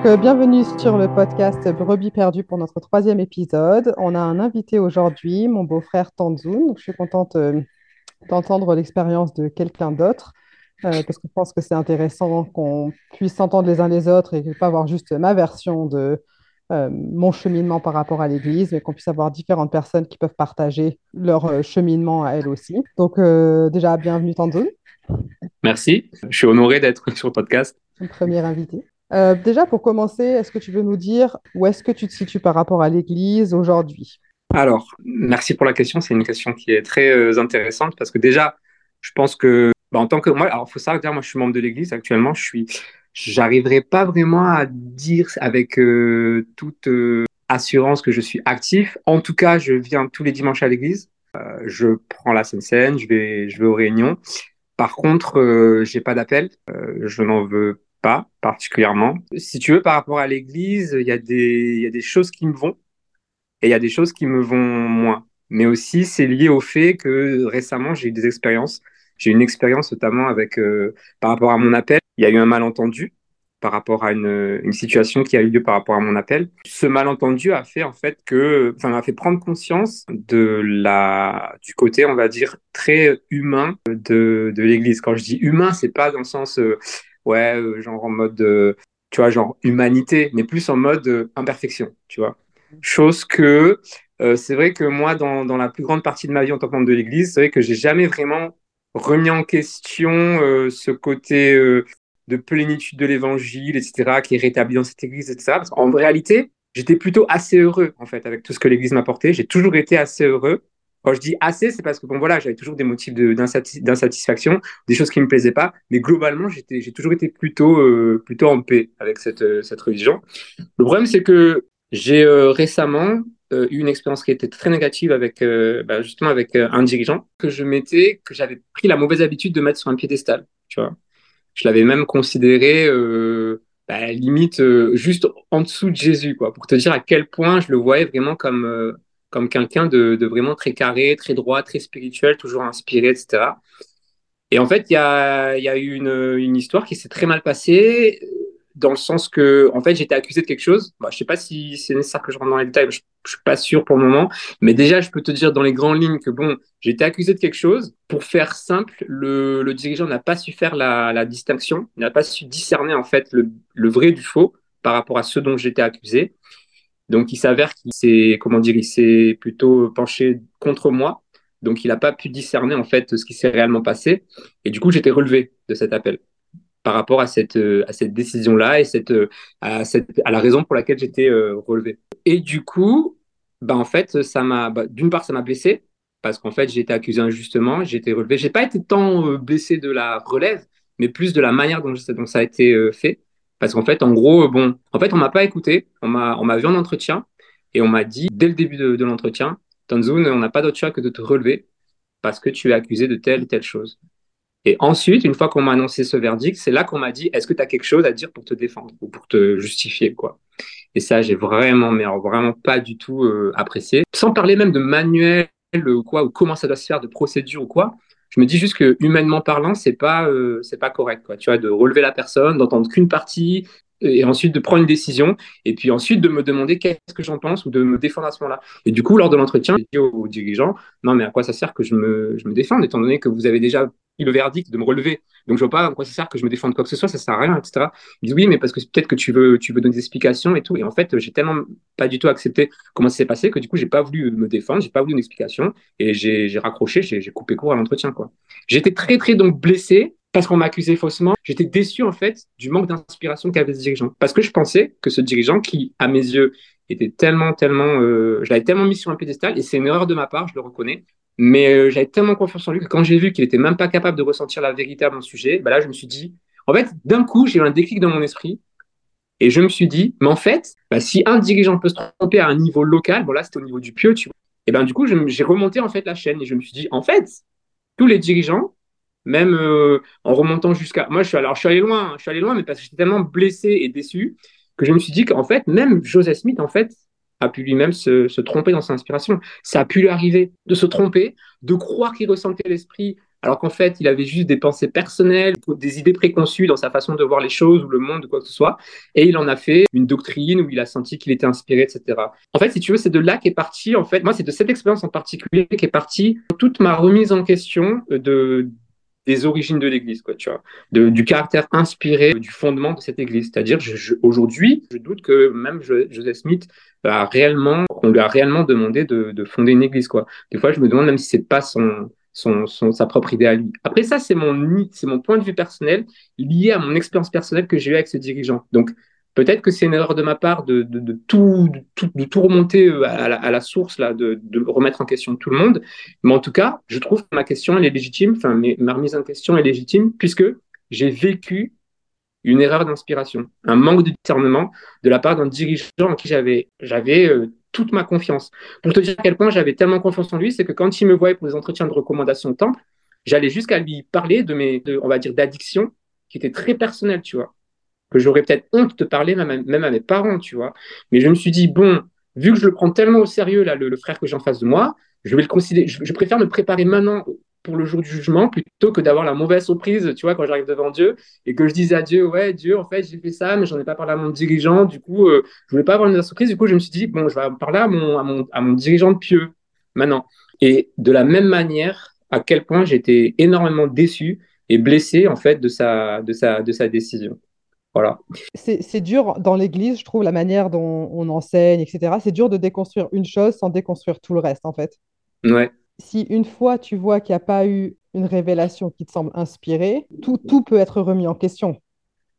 Donc, euh, bienvenue sur le podcast Brebis perdues pour notre troisième épisode. On a un invité aujourd'hui, mon beau-frère Tanzoun. Je suis contente euh, d'entendre l'expérience de quelqu'un d'autre euh, parce que je pense que c'est intéressant qu'on puisse s'entendre les uns les autres et pas avoir juste ma version de mon cheminement par rapport à l'Église, mais qu'on puisse avoir différentes personnes qui peuvent partager leur cheminement à elles aussi. Donc, déjà, bienvenue Tanzoun. Merci, je suis honoré d'être sur le podcast. Premier invité. Euh, déjà, pour commencer, est-ce que tu veux nous dire où est-ce que tu te situes par rapport à l'Église aujourd'hui? Alors, merci pour la question. C'est une question qui est très euh, intéressante parce que déjà, je pense que bah, en tant que moi, alors faut savoir, moi, je suis membre de l'Église actuellement. Je suis, j'arriverai pas vraiment à dire avec euh, toute assurance que je suis actif. En tout cas, je viens tous les dimanches à l'Église. je prends la Sainte Seine, je vais, je vais aux réunions. Par contre, j'ai pas d'appel. je n'en veux pas particulièrement. Si tu veux, par rapport à l'Église, il y, a des, y a des choses qui me vont et il y a des choses qui me vont moins. Mais aussi, c'est lié au fait que récemment, j'ai eu des expériences. J'ai eu une expérience notamment avec, euh, par rapport à mon appel, il y a eu un malentendu par rapport à une, une, situation qui a eu lieu par rapport à mon appel. Ce malentendu a fait en fait que, enfin, m'a fait prendre conscience de la, du côté, on va dire, très humain de, de l'Église. Quand je dis humain, c'est pas dans le sens, euh, ouais, euh, genre en mode, euh, tu vois, genre humanité, mais plus en mode euh, imperfection, tu vois. Chose que c'est vrai que moi, dans, dans, la plus grande partie de ma vie en tant que membre de l'Église, c'est vrai que j'ai jamais vraiment remis en question ce côté de plénitude de l'Évangile, etc., qui est rétabli dans cette Église, etc. Parce qu'en réalité, j'étais plutôt assez heureux, en fait, avec tout ce que l'Église m'apportait. J'ai toujours été assez heureux. Quand je dis assez, c'est parce que bon voilà, j'avais toujours des motifs d'insatisfaction, des choses qui me plaisaient pas, mais globalement, j'ai toujours été plutôt, euh, plutôt en paix avec cette, euh, cette religion. Le problème, c'est que j'ai euh, récemment eu une expérience qui était très négative avec, bah, justement, avec un dirigeant que je mettais, que j'avais pris la mauvaise habitude de mettre sur un piédestal, tu vois. Je l'avais même considéré bah, limite juste en dessous de Jésus, quoi, pour te dire à quel point je le voyais vraiment comme comme quelqu'un de, vraiment très carré, très droit, très spirituel, toujours inspiré, etc. Et en fait, il y a, eu une, histoire qui s'est très mal passée, dans le sens que, en fait, j'étais accusé de quelque chose. Bah, je sais pas si c'est nécessaire que je rentre dans les détails, je, je suis pas sûr pour le moment. Mais déjà, je peux te dire dans les grandes lignes que, bon, été accusé de quelque chose. Pour faire simple, le, dirigeant n'a pas su faire la, distinction, n'a pas su discerner, en fait, le, le vrai du faux par rapport à ce dont j'étais accusé. Donc, il s'avère qu'il s'est, comment dire, il s'est plutôt penché contre moi. Donc, il n'a pas pu discerner, en fait, ce qui s'est réellement passé. Et du coup, j'étais relevé de cet appel par rapport à cette, à cette décision-là et cette, à, cette, à la raison pour laquelle j'étais euh, relevé. Et du coup, bah, en fait, ça m'a, bah, d'une part, ça m'a blessé parce qu'en fait, j'ai été accusé injustement, j'ai été relevé. J'ai pas été tant euh, blessé de la relève, mais plus de la manière dont, dont ça a été euh, fait. Parce qu'en fait, en gros, bon, en fait, on m'a pas écouté. On m'a, on m'a vu en entretien et on m'a dit dès le début de, l'entretien, Tanzoun, on n'a pas d'autre choix que de te relever parce que tu es accusé de telle telle chose. Et ensuite, une fois qu'on m'a annoncé ce verdict, c'est là qu'on m'a dit est-ce que tu as quelque chose à dire pour te défendre ou pour te justifier quoi? Et ça, j'ai vraiment, mais vraiment pas du tout euh, apprécié. Sans parler même de manuel ou quoi, ou comment ça doit se faire, de procédure ou quoi je me dis juste que humainement parlant, c'est pas euh, pas correct quoi. Tu vois, de relever la personne, d'entendre qu'une partie et ensuite de prendre une décision et puis ensuite de me demander qu'est-ce que j'en pense ou de me défendre à ce moment-là. Et du coup, lors de l'entretien, j'ai dit aux, dirigeants non mais à quoi ça sert que je me je me défende étant donné que vous avez déjà le verdict de me relever. Donc je vois pas à quoi ça sert que je me défende quoi que ce soit, ça sert à rien, etc. Ils disent oui, mais parce que peut-être que tu veux tu veux donner des explications et tout. Et en fait, j'ai tellement pas du tout accepté comment ça s'est passé que du coup, j'ai pas voulu me défendre, j'ai pas voulu une explication et j'ai raccroché, j'ai coupé court à l'entretien quoi. J'étais très très donc blessé parce qu'on m'accusait faussement. J'étais déçu en fait du manque d'inspiration qu'avait ce dirigeant parce que je pensais que ce dirigeant qui à mes yeux était tellement tellement euh, je l'avais tellement mis sur un piédestal et c'est une erreur de ma part, je le reconnais. Mais euh, j'avais tellement confiance en lui que quand j'ai vu qu'il était même pas capable de ressentir la vérité à mon sujet, bah là je me suis dit en fait d'un coup j'ai eu un déclic dans mon esprit et je me suis dit mais en fait bah, si un dirigeant peut se tromper à un niveau local, bon là c'était au niveau du pieu, tu vois. Et ben du coup j'ai remonté en fait la chaîne et je me suis dit en fait tous les dirigeants, même euh, en remontant jusqu'à. Moi, je suis, alors, je suis allé loin, je suis allé loin, mais parce que j'étais tellement blessé et déçu que je me suis dit qu'en fait, même Joseph Smith, en fait, a pu lui-même se, tromper dans sa inspiration. Ça a pu lui arriver de se tromper, de croire qu'il ressentait l'esprit alors qu'en fait, il avait juste des pensées personnelles, des idées préconçues dans sa façon de voir les choses ou le monde ou quoi que ce soit, et il en a fait une doctrine où il a senti qu'il était inspiré, etc. En fait, si tu veux, c'est de là qu'est parti, en fait, moi, c'est de cette expérience en particulier qu'est partie toute ma remise en question de des origines de l'Église, quoi, tu vois, du caractère inspiré du fondement de cette Église. C'est-à-dire, aujourd'hui, je doute que même Joseph Smith on lui a réellement demandé de, de, fonder une Église, quoi. Des fois, je me demande même si c'est pas son, sa propre idée à lui. Après ça, c'est mon, c'est mon point de vue personnel lié à mon expérience personnelle que j'ai eue avec ce dirigeant. Donc, peut-être que c'est une erreur de ma part de, tout, de, tout, remonter euh, à la, à la source, là, de, remettre en question tout le monde. Mais en tout cas, je trouve que ma question, elle est légitime, enfin, ma remise en question est légitime, puisque j'ai vécu une erreur d'inspiration, un manque de discernement de la part d'un dirigeant en qui j'avais, j'avais euh, toute ma confiance. Pour te dire à quel point j'avais tellement confiance en lui, c'est que quand il me voyait pour des entretiens de recommandation de temple, j'allais jusqu'à lui parler de mes, on va dire, d'addiction qui était très personnelle, tu vois, que j'aurais peut-être honte de parler même à, mes parents, tu vois. Mais je me suis dit, bon, vu que je le prends tellement au sérieux, là, le, frère que j'ai en face de moi, je vais le considérer, je préfère me préparer maintenant pour le jour du jugement plutôt que d'avoir la mauvaise surprise, tu vois, quand j'arrive devant Dieu et que je dise à Dieu, ouais, Dieu, en fait, j'ai fait ça, mais j'en ai pas parlé à mon dirigeant, du coup, euh, je voulais pas avoir une surprise, du coup, je me suis dit, bon, je vais parler à mon, à mon, à mon dirigeant de pieux maintenant. Et de la même manière, à quel point j'étais énormément déçu et blessé, en fait, de sa, de sa, de sa décision. Voilà. C'est dur dans l'Église, je trouve, la manière dont on enseigne, etc. C'est dur de déconstruire une chose sans déconstruire tout le reste, en fait. Ouais si une fois tu vois qu'il n'y a pas eu une révélation qui te semble inspirée, tout, tout peut être remis en question.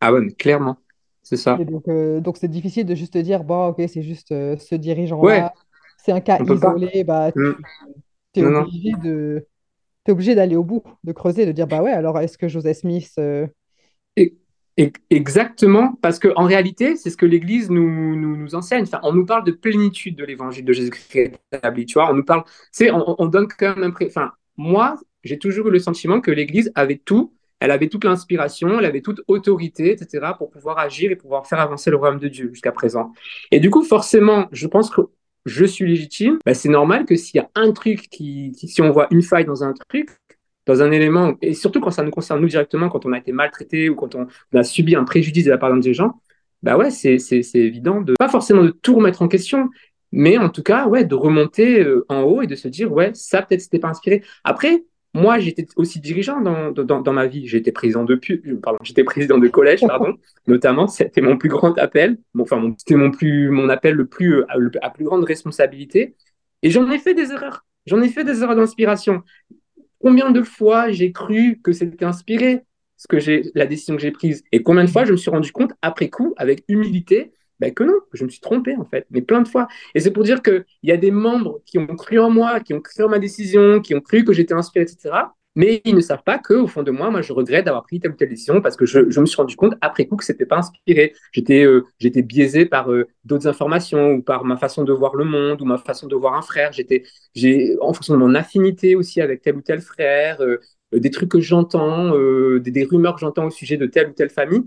Ah ouais, clairement, c'est ça. Euh, donc, c'est difficile de juste dire, bon, ok, c'est juste euh, ce dirigeant-là, c'est un cas isolé, bah, tu mm. es obligé d'aller au bout, de creuser, de dire, bah ouais, alors est-ce que Joseph Smith... Euh, Exactement, parce qu'en réalité, c'est ce que l'Église nous, enseigne. Enfin, on nous parle de plénitude de l'évangile de Jésus-Christ établi. Tu vois, on nous parle, tu on, on, donne quand même Enfin, moi, j'ai toujours eu le sentiment que l'Église avait tout. Elle avait toute l'inspiration, elle avait toute autorité, etc., pour pouvoir agir et pouvoir faire avancer le royaume de Dieu jusqu'à présent. Et du coup, forcément, je pense que je suis légitime. Ben, c'est normal que s'il y a un truc qui, si on voit une faille dans un truc, dans un élément, et surtout quand ça nous concerne nous directement, quand on a été maltraité ou quand on a subi un préjudice de la part d'un dirigeant, bah ouais, c'est évident de, pas forcément de tout remettre en question, mais en tout cas, ouais, de remonter euh, en haut et de se dire, ouais, ça peut-être c'était pas inspiré. Après, moi, j'étais aussi dirigeant dans, dans, dans ma vie. J'étais président de pardon, j'étais président de collège, pardon, notamment. C'était mon plus grand appel. Bon, enfin, c'était mon plus, mon appel le plus, euh, à plus grande responsabilité. Et j'en ai fait des erreurs. J'en ai fait des erreurs d'inspiration. Combien de fois j'ai cru que c'était inspiré ce que j'ai, la décision que j'ai prise Et combien de fois je me suis rendu compte, après coup, avec humilité, ben que non, je me suis trompé en fait, mais plein de fois. Et c'est pour dire qu'il y a des membres qui ont cru en moi, qui ont cru en ma décision, qui ont cru que j'étais inspiré, etc mais ils ne savent pas qu'au fond de moi, moi, je regrette d'avoir pris telle ou telle décision parce que je, me suis rendu compte après coup que c'était pas inspiré. J'étais euh, j'étais biaisé par euh, d'autres informations ou par ma façon de voir le monde ou ma façon de voir un frère. J'étais j'ai en fonction de mon affinité aussi avec tel ou tel frère, euh, des trucs que j'entends, des, des, rumeurs que j'entends au sujet de telle ou telle famille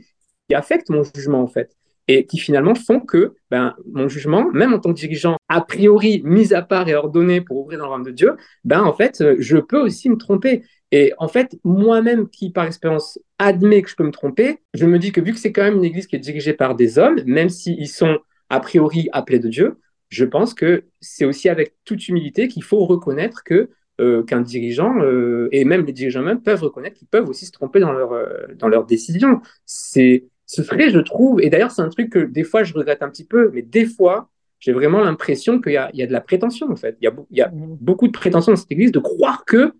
qui affectent mon jugement en fait et qui finalement font que ben, mon jugement, même en tant que dirigeant, a priori mis à part et ordonné pour ouvrir dans le royaume de Dieu, ben, en fait, je peux aussi me tromper. Et en fait, moi-même qui, par expérience, admet que je peux me tromper, je me dis que vu que c'est quand même une église qui est dirigée par des hommes, même s'ils sont a priori appelés de Dieu, je pense que c'est aussi avec toute humilité qu'il faut reconnaître que euh, qu'un dirigeant, euh, et même les dirigeants même, peuvent reconnaître qu'ils peuvent aussi se tromper dans leur, euh, dans leurs décisions. C'est, ce serait, je trouve, et d'ailleurs c'est un truc que des fois je regrette un petit peu, mais des fois, j'ai vraiment l'impression qu'il y a, il y a de la prétention, en fait. Il y a, beaucoup de prétention dans cette église de croire que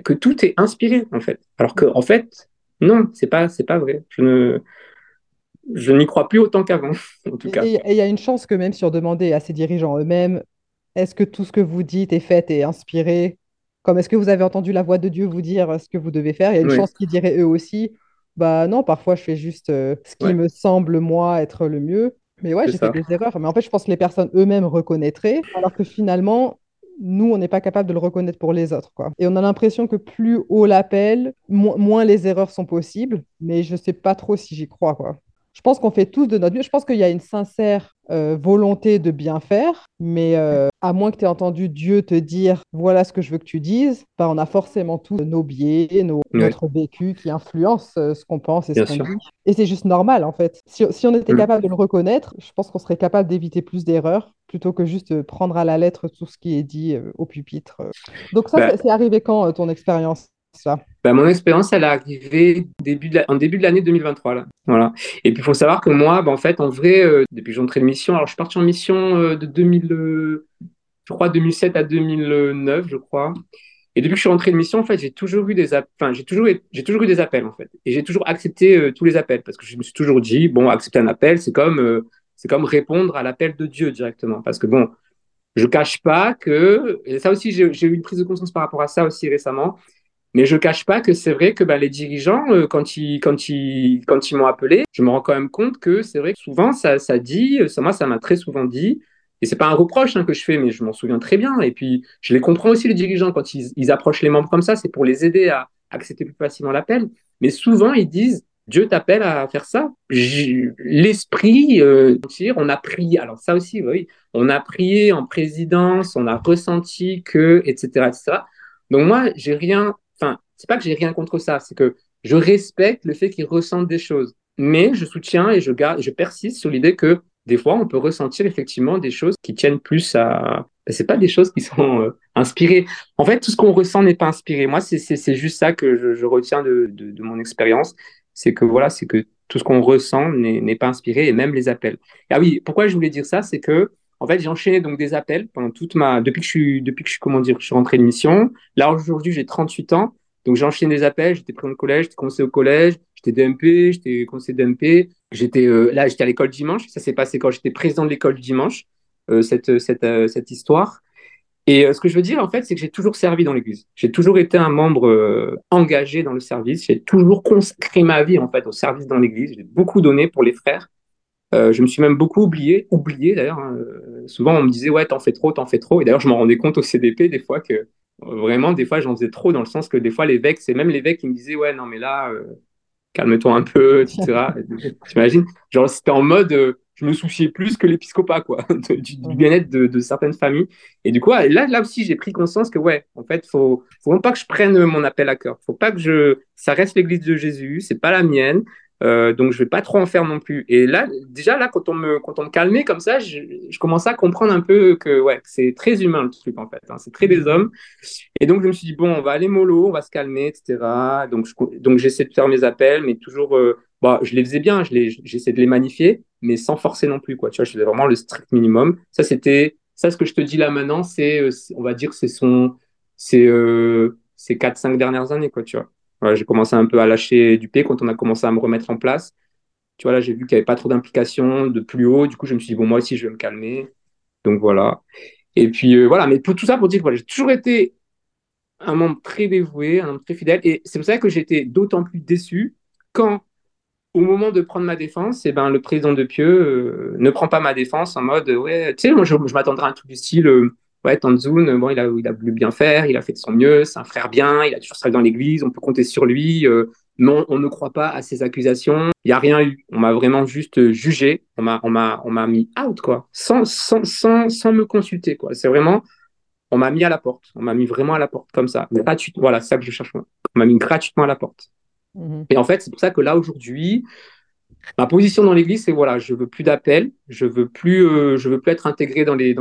que tout est inspiré en fait. Alors que en fait, non, c'est pas c'est pas vrai. Je ne je n'y crois plus autant qu'avant, en tout cas. Et il y a une chance que même si on demandait à ces dirigeants eux-mêmes, est-ce que tout ce que vous dites est fait et inspiré? Comme est-ce que vous avez entendu la voix de Dieu vous dire ce que vous devez faire? Il y a une chance qu'ils diraient eux aussi, bah non, parfois je fais juste euh, ce qui me semble moi être le mieux. Mais ouais, j'ai fait des erreurs. Mais en fait, je pense que les personnes eux-mêmes reconnaîtraient, alors que finalement, nous, on n'est pas capable de le reconnaître pour les autres. Quoi. Et on a l'impression que plus haut l'appel, moins les erreurs sont possibles, mais je ne sais pas trop si j'y crois. Quoi. Je pense qu'on fait tous de notre mieux. Je pense qu'il y a une sincère euh, volonté de bien faire, mais euh, à moins que tu aies entendu Dieu te dire voilà ce que je veux que tu dises, bah, on a forcément tous nos biais, nos, notre vécu qui influence euh, ce qu'on pense et ce qu'on dit. Et c'est juste normal en fait. Si, si on était mm. capable de le reconnaître, je pense qu'on serait capable d'éviter plus d'erreurs plutôt que juste prendre à la lettre tout ce qui est dit au pupitre. Donc ça, bah c'est arrivé quand ton expérience? Bah, Mon expérience, elle est arrivée début en début de l'année 2023. Là. Voilà. Et puis, il faut savoir que moi, bah, en fait, en vrai, euh, depuis que entré de mission, alors je suis parti en mission euh, de 2000, euh, je crois, 2007 à 2009, je crois. Et depuis que je suis rentré de mission, en fait, j'ai toujours eu des enfin, j'ai toujours, j'ai toujours eu des appels, en fait. Et j'ai toujours accepté tous les appels parce que je me suis toujours dit, bon, accepter un appel, c'est comme, c'est comme répondre à l'appel de Dieu directement. Parce que bon, je cache pas que, et ça aussi, j'ai eu une prise de conscience par rapport à ça aussi récemment, mais je cache pas que c'est vrai que bah, les dirigeants, euh, quand ils, quand ils, quand ils m'ont appelé, je me rends quand même compte que c'est vrai que souvent ça, ça dit, ça, moi ça m'a très souvent dit, et c'est pas un reproche hein, que je fais, mais je m'en souviens très bien. Et puis je les comprends aussi les dirigeants quand ils, ils approchent les membres comme ça, c'est pour les aider à accepter plus facilement l'appel. Mais souvent ils disent Dieu t'appelle à faire ça. L'esprit, euh, on a prié. Alors ça aussi, oui, on a prié en présidence, on a ressenti que, etc., etc. Donc moi, j'ai rien c'est pas que j'ai rien contre ça, c'est que je respecte le fait qu'ils ressentent des choses. Mais je soutiens et je, garde, je persiste sur l'idée que des fois, on peut ressentir effectivement des choses qui tiennent plus à. Ben, c'est pas des choses qui sont euh, inspirées. En fait, tout ce qu'on ressent n'est pas inspiré. Moi, c'est juste ça que je, retiens de, de, mon expérience. C'est que voilà, c'est que tout ce qu'on ressent n'est pas inspiré et même les appels. Ah oui, pourquoi je voulais dire ça, c'est que en fait, j'ai enchaîné donc des appels pendant toute ma depuis que je suis depuis que je suis comment dire, je suis rentré de mission. Là aujourd'hui, j'ai 38 ans, donc j'ai des appels. J'étais pris au collège, j'étais conseiller au collège, j'étais DMP, j'étais conseiller DMP. J'étais euh, là, j'étais à l'école dimanche. Ça s'est passé quand j'étais président de l'école dimanche. Euh, cette cette euh, cette histoire. Et ce que je veux dire, en fait, c'est que j'ai toujours servi dans l'Église. J'ai toujours été un membre engagé dans le service. J'ai toujours consacré ma vie, en fait, au service dans l'Église. J'ai beaucoup donné pour les frères. Je me suis même beaucoup oublié, oublié d'ailleurs. Hein. Souvent, on me disait, ouais, t'en fais trop, t'en fais trop. Et d'ailleurs, je m'en rendais compte au CDP des fois que vraiment, des fois, j'en faisais trop dans le sens que des fois, l'évêque, c'est même l'évêque qui me disait, ouais, non, mais là, euh, calme-toi un peu, etc. T'imagines? Genre, c'était en mode, euh, je me souciais plus que l'épiscopat, quoi, du, bien-être de, certaines familles. Et du coup, là, là aussi, j'ai pris conscience que, ouais, en fait, faut, faut pas que je prenne mon appel à cœur. Faut pas que je, ça reste l'église de Jésus, c'est pas la mienne. Euh, donc je vais pas trop en faire non plus. Et là, déjà là, quand on me, quand on me calmait comme ça, je, je commençais à comprendre un peu que ouais, c'est très humain le truc en fait. Hein, c'est très des hommes. Et donc je me suis dit bon, on va aller mollo, on va se calmer, etc. Donc donc j'essaie de faire mes appels, mais toujours, euh, bah, je les faisais bien, j'essaie de les magnifier, mais sans forcer non plus quoi. Tu vois, je faisais vraiment le strict minimum. Ça c'était, ça ce que je te dis là maintenant, c'est, euh, on va dire, c'est son, c'est euh, ces quatre cinq dernières années quoi, tu vois j'ai commencé un peu à lâcher du pied quand on a commencé à me remettre en place. Tu vois, là, j'ai vu qu'il n'y avait pas trop d'implication de plus haut. Du coup, je me suis dit, bon, moi aussi, je vais me calmer. Donc voilà. Et puis euh, voilà, mais pour tout ça, pour dire que voilà, j'ai toujours été un membre très dévoué, un membre très fidèle. Et c'est pour ça que j'étais d'autant plus déçu quand, au moment de prendre ma défense, eh ben, le président de Pieux euh, ne prend pas ma défense en mode, ouais, tu sais, moi, je, m'attendrais à un truc du style, euh, ouais, Tanzoun, bon, il a, il a voulu bien faire, il a fait de son mieux, c'est un frère bien, il a toujours travaillé dans l'église, on peut compter sur lui. Euh, non, on ne croit pas à ces accusations. Il n'y a rien eu. On m'a vraiment juste jugé. On m'a, on m'a, on m'a mis out, quoi. Sans, sans, sans, sans me consulter, quoi. C'est vraiment, on m'a mis à la porte. On m'a mis vraiment à la porte, comme ça. Gratuitement. Voilà, c'est ça que je cherche, moi. On m'a mis gratuitement à la porte. Mmh Et en fait, c'est pour ça que là, aujourd'hui, Ma position dans l'Église, c'est voilà, je veux plus d'appels, je veux plus, euh, veux plus être intégré dans les,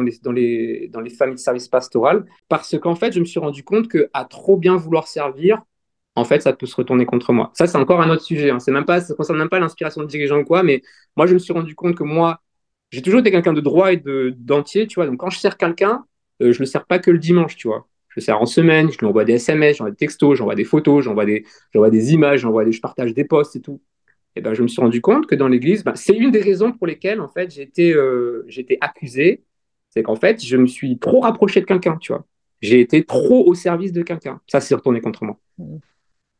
familles de service pastoral, parce qu'en fait, je me suis rendu compte que à trop bien vouloir servir, en fait, ça peut se retourner contre moi. Ça, c'est encore un autre sujet. Hein. C'est même pas, ça concerne même pas l'inspiration de dirigeant ou quoi, mais moi, je me suis rendu compte que moi, j'ai toujours été quelqu'un de droit et de d'entier, tu vois. Donc, quand je sers quelqu'un, euh, je le sers pas que le dimanche, tu vois. Je le sers en semaine, je lui envoie des SMS, j'envoie des textos, j'envoie des photos, j'envoie des, des images, des, je partage des posts et tout eh ben, je me suis rendu compte que dans l'Église, ben, c'est une des raisons pour lesquelles en fait j'étais euh, j'étais accusé, c'est qu'en fait je me suis trop rapproché de quelqu'un, tu vois. J'ai été trop au service de quelqu'un. Ça s'est retourné contre moi. Mmh.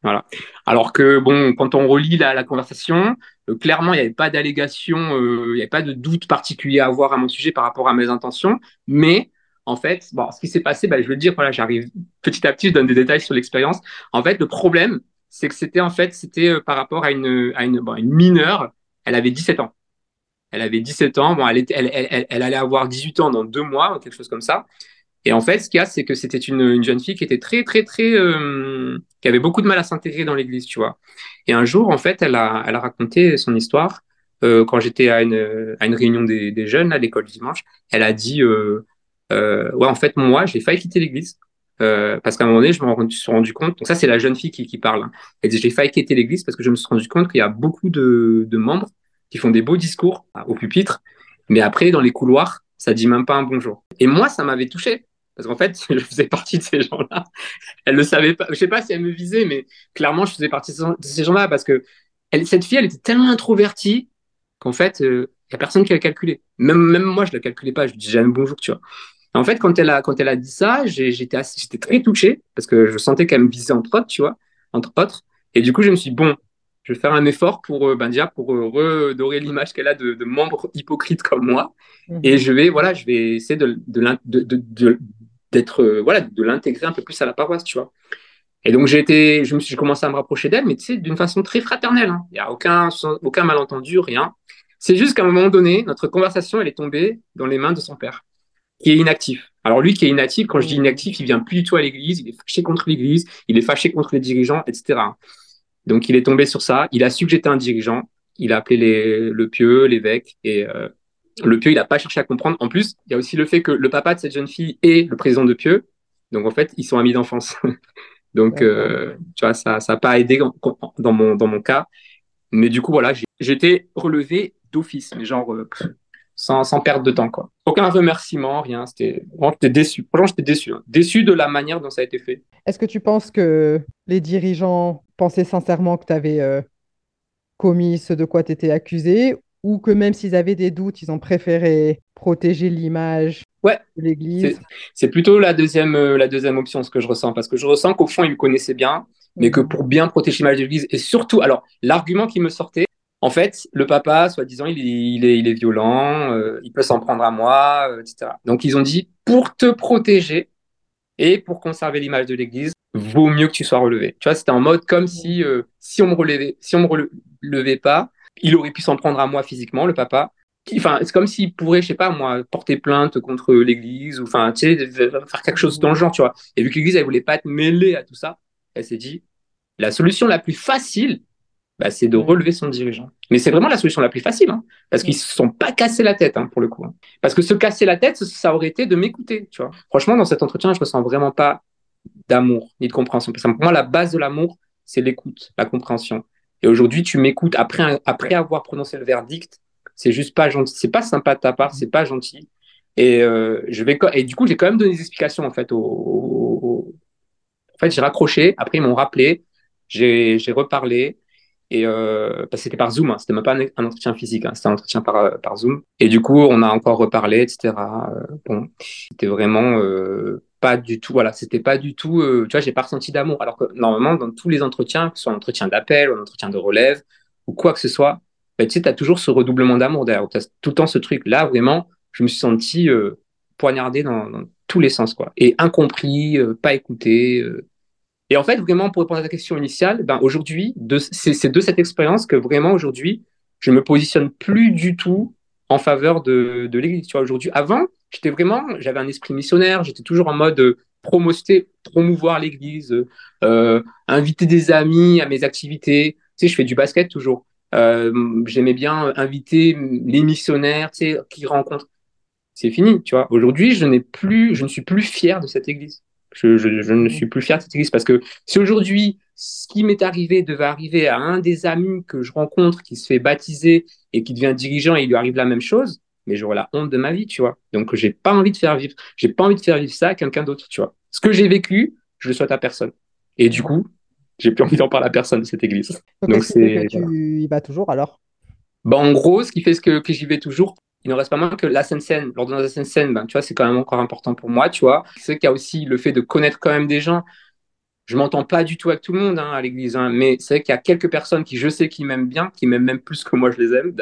Voilà. Alors que bon, quand on relit la, la conversation, euh, clairement il n'y avait pas d'allégation, euh, il n'y avait pas de doute particulier à avoir à mon sujet par rapport à mes intentions, mais en fait, bon, ce qui s'est passé, ben, je veux le dire, voilà, j'arrive petit à petit, je donne des détails sur l'expérience. En fait, le problème, c'est que c'était en fait c'était euh, par rapport à une à une, bon, une mineure elle avait 17 ans. Elle avait 17 ans. Bon, elle, était, elle, elle, allait avoir 18 ans dans deux mois, quelque chose comme ça. Et en fait, ce qu'il y a, c'est que c'était une, une, jeune fille qui était très, très, très, euh, qui avait beaucoup de mal à s'intégrer dans l'église, tu vois. Et un jour, en fait, elle a, elle a raconté son histoire euh, quand j'étais à une, à une réunion des, des jeunes à l'école dimanche. Elle a dit, ouais, en fait, moi, j'ai failli quitter l'église. Euh, parce qu'à un moment donné, je me suis rendu compte. Donc ça, c'est la jeune fille qui, parle. Hein. Elle dit, j'ai failli quitter l'église parce que je me suis rendu compte qu'il y a beaucoup de, membres qui font des beaux discours au pupitre, mais après, dans les couloirs, ça dit même pas un bonjour. Et moi, ça m'avait touché parce qu'en fait, je faisais partie de ces gens-là. Elle ne savait pas. Je sais pas si elle me visait, mais clairement, je faisais partie de ces gens-là parce que cette fille, elle était tellement introvertie qu'en fait, il euh, a personne qui l'a calculé. Même, même moi, je la calculais pas. Je disais jamais bonjour, tu vois. En fait, quand elle a, quand elle a dit ça, j'étais, j'étais très touché parce que je sentais qu'elle me visait entre autres, tu vois, entre autres. Et du coup, je me suis dit, bon, je vais faire un effort pour, euh, ben déjà, pour euh, redorer l'image qu'elle a de, de membres hypocrites comme moi. Mmh. Et je vais, voilà, je vais essayer de, de, de, d'être euh, voilà de l'intégrer un peu plus à la paroisse tu vois et donc j'ai été je me suis commencé à me rapprocher d'elle mais tu sais d'une façon très fraternelle hein. il n'y a aucun aucun malentendu rien c'est juste qu'à un moment donné notre conversation elle est tombée dans les mains de son père qui est inactif alors lui qui est inactif quand je dis inactif il vient plus du tout à l'église il est fâché contre l'église il est fâché contre les dirigeants etc donc il est tombé sur ça il a su que j'étais un dirigeant il a appelé les, le pieux l'évêque et euh, le Pieux, il n'a pas cherché à comprendre. En plus, il y a aussi le fait que le papa de cette jeune fille est le président de Pieux. Donc, en fait, ils sont amis d'enfance. Donc, euh, tu vois, ça n'a pas aidé dans mon, dans mon cas. Mais du coup, voilà, j'étais relevé d'office, mais genre euh, sans, sans perdre de temps, quoi. Aucun remerciement, rien. C'était j'étais déçu. Franchement, j'étais déçu. Hein. Déçu de la manière dont ça a été fait. Est-ce que tu penses que les dirigeants pensaient sincèrement que tu avais euh, commis ce de quoi tu étais accusé ou que même s'ils avaient des doutes, ils ont préféré protéger l'image ouais, de l'Église? C'est plutôt la deuxième, euh, la deuxième option, ce que je ressens, parce que je ressens qu'au fond, ils me connaissaient bien, mais que mhm. pour bien protéger l'image de l'Église, et surtout, alors, l'argument qui me sortait, en fait, le papa, soi-disant, il, il, est, il est violent, euh, il peut s'en prendre à moi, euh, etc. Donc, ils ont dit, pour te protéger et pour conserver l'image de l'Église, vaut mieux que tu sois relevé. Tu vois, c'était en mode comme si, si on me relevait, si on me relevait pas, il aurait pu s'en prendre à moi physiquement, le papa. Enfin, c'est comme s'il pourrait, je sais pas moi, porter plainte contre l'Église ou enfin, tu sais, faire quelque chose dans le genre, tu vois. Et vu que l'Église, elle voulait pas être mêlée à tout ça, elle s'est dit, la solution la plus facile, bah, c'est de relever son dirigeant. Mais c'est vraiment la solution la plus facile, hein, parce qu'ils se sont pas cassés la tête, hein, pour le coup. Hein. Parce que se casser la tête, ça aurait été de m'écouter, tu vois. Franchement, dans cet entretien, je ressens vraiment pas d'amour ni de compréhension. Parce que pour moi, la base de l'amour, c'est l'écoute, la compréhension. Et aujourd'hui, tu m'écoutes après, après avoir prononcé le verdict. C'est juste pas gentil. C'est pas sympa de ta part. C'est pas gentil. Et euh, je vais et du coup, j'ai quand même donné des explications en fait. Au, En fait, j'ai raccroché. Après, ils m'ont rappelé. J'ai reparlé. Et euh, que c'était par Zoom, hein. c'était même pas un, entretien physique, hein. c'était un entretien par, par Zoom. Et du coup, on a encore reparlé, etc. Euh, bon, c'était vraiment euh, pas du tout, voilà, c'était pas du tout, euh, tu vois, j'ai pas ressenti d'amour. Alors que normalement, dans tous les entretiens, que ce soit un entretien d'appel un entretien de relève ou quoi que ce soit, bah, tu sais, as toujours ce redoublement d'amour derrière. Tu as tout le temps ce truc. Là, vraiment, je me suis senti euh, poignardé dans, tous les sens, quoi. Et incompris, euh, pas écouté. Et en fait, vraiment, pour répondre à ta question initiale, ben, aujourd'hui, c'est de cette expérience que vraiment, aujourd'hui, je me positionne plus du tout en faveur de, l'Église. Tu vois, aujourd'hui, avant, j'étais vraiment, j'avais un esprit missionnaire, j'étais toujours en mode euh, promouvoir l'Église, euh, inviter des amis à mes activités. Tu sais, je fais du basket toujours. Euh, J'aimais bien inviter les missionnaires, tu sais, qui rencontrent. C'est fini, tu vois. Aujourd'hui, je n'ai plus, je ne suis plus fier de cette Église. Je, je, je, ne suis plus fier de cette Église parce que si aujourd'hui ce qui m'est arrivé devait arriver à un des amis que je rencontre qui se fait baptiser et qui devient dirigeant et il lui arrive la même chose, mais j'aurais la honte de ma vie, tu vois. Donc, j'ai pas envie de faire vivre, j'ai pas envie de faire vivre ça à quelqu'un d'autre, tu vois. Ce que j'ai vécu, je le souhaite à personne. Et du coup, j'ai plus envie d'en parler à personne de cette église. Donc, c'est. Tu y vas toujours alors? Bah, En gros, ce qui fait que, que j'y vais toujours, il ne reste pas moins que la scène Lors de la scène ben, tu vois, c'est quand même encore important pour moi, tu vois. C'est qu'il y a aussi le fait de connaître quand même des gens. Je m'entends pas du tout avec tout le monde hein, à l'église, hein, mais c'est vrai qu'il y a quelques personnes qui, je sais, qui m'aiment bien, qui m'aiment même plus que moi je les aime.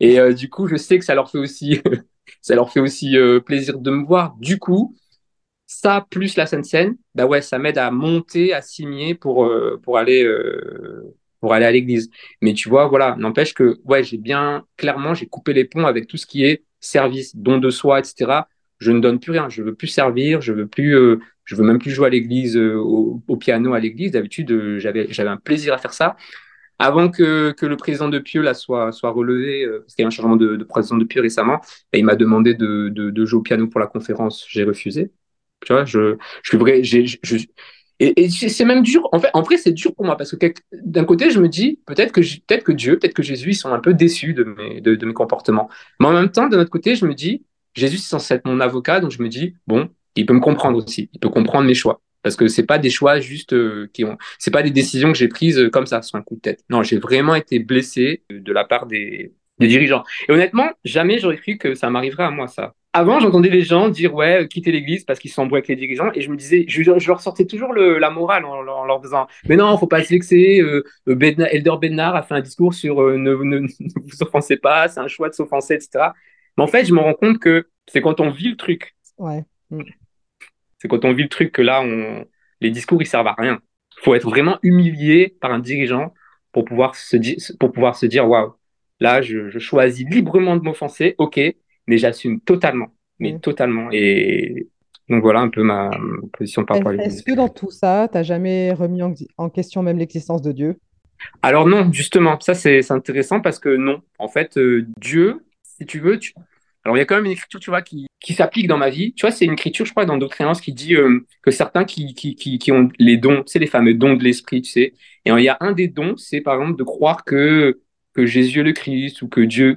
Et euh, du coup, je sais que ça leur fait aussi, ça leur fait aussi euh, plaisir de me voir. Du coup, ça plus la scène scène, bah ouais, ça m'aide à monter, à signer pour euh, pour aller pour aller à l'église. Mais tu vois, voilà, n'empêche que, ouais, j'ai bien, clairement, j'ai coupé les ponts avec tout ce qui est service, don de soi, etc. Je ne donne plus rien. Je veux plus servir. Je veux plus, euh, je veux même plus jouer à l'église, euh, au, piano à l'église. D'habitude, euh, j'avais, j'avais un plaisir à faire ça. Avant que, que le président de Pieux là soit, soit relevé, parce qu'il y a un changement de, de président de Pieux récemment, et il m'a demandé de, de, jouer au piano pour la conférence. J'ai refusé. Tu vois, je, je suis vrai, j'ai, je, et, c'est même dur. En fait, en vrai, c'est dur pour moi parce que d'un côté, je me dis peut-être que peut-être que Dieu, peut-être que Jésus, ils sont un peu déçus de mes de, mes comportements. Mais en même temps, de notre côté, je me dis Jésus, c'est censé être mon avocat, donc je me dis bon, il peut me comprendre aussi. Il peut comprendre mes choix parce que c'est pas des choix juste euh, qui ont, c'est pas des décisions que j'ai prises euh, comme ça sur un coup de tête. Non, j'ai vraiment été blessé de la part des des dirigeants. Et honnêtement, jamais j'aurais cru que ça m'arriverait à moi ça. Avant, j'entendais les gens dire ouais, quitter l'église parce qu'ils s'embrouillent avec les dirigeants, et je me disais, je, leur sortais toujours le, la morale en, leur disant mais non, faut pas se vexer. Euh, Elder Bednar a fait un discours sur euh, ne, ne, vous offensez pas, c'est un choix de s'offenser, etc. Mais en fait, je me rends compte que c'est quand on vit le truc. Ouais. C'est quand on vit le truc que là, on... les discours ils servent à rien. Faut être vraiment humilié par un dirigeant pour pouvoir se dire, pour pouvoir se dire waouh, là, je, je choisis librement de m'offenser, ok mais j'assume totalement, mais mm. totalement. Et donc voilà un peu ma, position par rapport à Est-ce que dans tout ça, tu n'as jamais remis en, question même l'existence de Dieu? Alors non, justement, ça c'est intéressant parce que non, en fait, euh, Dieu, si tu veux, tu... alors il y a quand même une écriture, tu vois, qui, qui s'applique dans ma vie. Tu vois, c'est une écriture, je crois, dans d'autres créances qui dit euh, que certains qui, qui, qui, qui ont les dons, c'est les fameux dons de l'esprit, tu sais. Et il y a un des dons, c'est par exemple de croire que que Jésus est le Christ ou que Dieu.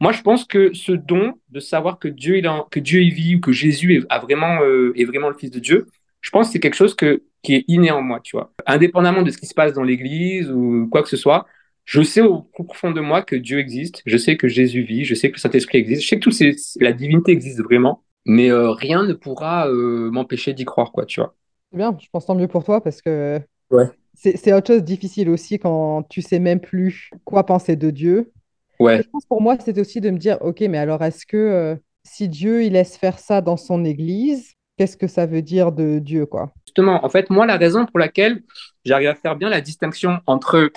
Moi, je pense que ce don de savoir que Dieu, il que Dieu y vit ou que Jésus est, a vraiment, euh, est vraiment le Fils de Dieu, je pense que c'est quelque chose que, qui est inné en moi, tu vois. Indépendamment de ce qui se passe dans l'Église ou quoi que ce soit, je sais au profond de moi que Dieu existe, je sais que Jésus vit, je sais que le Saint-Esprit existe, je sais que ces, la divinité existe vraiment, mais euh, rien ne pourra euh, m'empêcher d'y croire, quoi, tu vois. Bien, je pense tant mieux pour toi parce que ouais c'est autre chose difficile aussi quand tu sais même plus quoi penser de Dieu. Ouais. je pense pour moi, c'était aussi de me dire, OK, mais alors est-ce que euh, si Dieu, il laisse faire ça dans son Église, qu'est-ce que ça veut dire de Dieu, quoi? Justement, en fait, moi, la raison pour laquelle j'arrive à faire bien la distinction entre,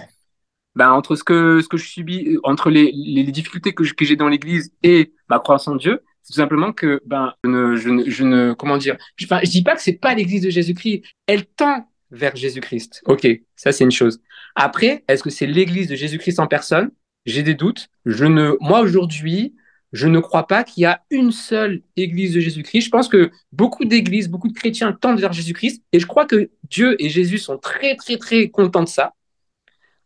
ben, entre ce que, ce que je subis, entre les, les, difficultés que j'ai dans l'Église et ma croyance en Dieu, c'est tout simplement que ben, je, ne, je, ne, je ne comment dire, je, enfin, je dis pas que c'est pas l'Église de Jésus-Christ. Elle tend vers Jésus-Christ. Ok, ça c'est une chose. Après, est-ce que c'est l'Église de Jésus-Christ en personne? J'ai des doutes. Je ne, moi aujourd'hui, je ne crois pas qu'il y a une seule Église de Jésus-Christ. Je pense que beaucoup d'églises, beaucoup de chrétiens tendent vers Jésus-Christ, et je crois que Dieu et Jésus sont très très très contents de ça.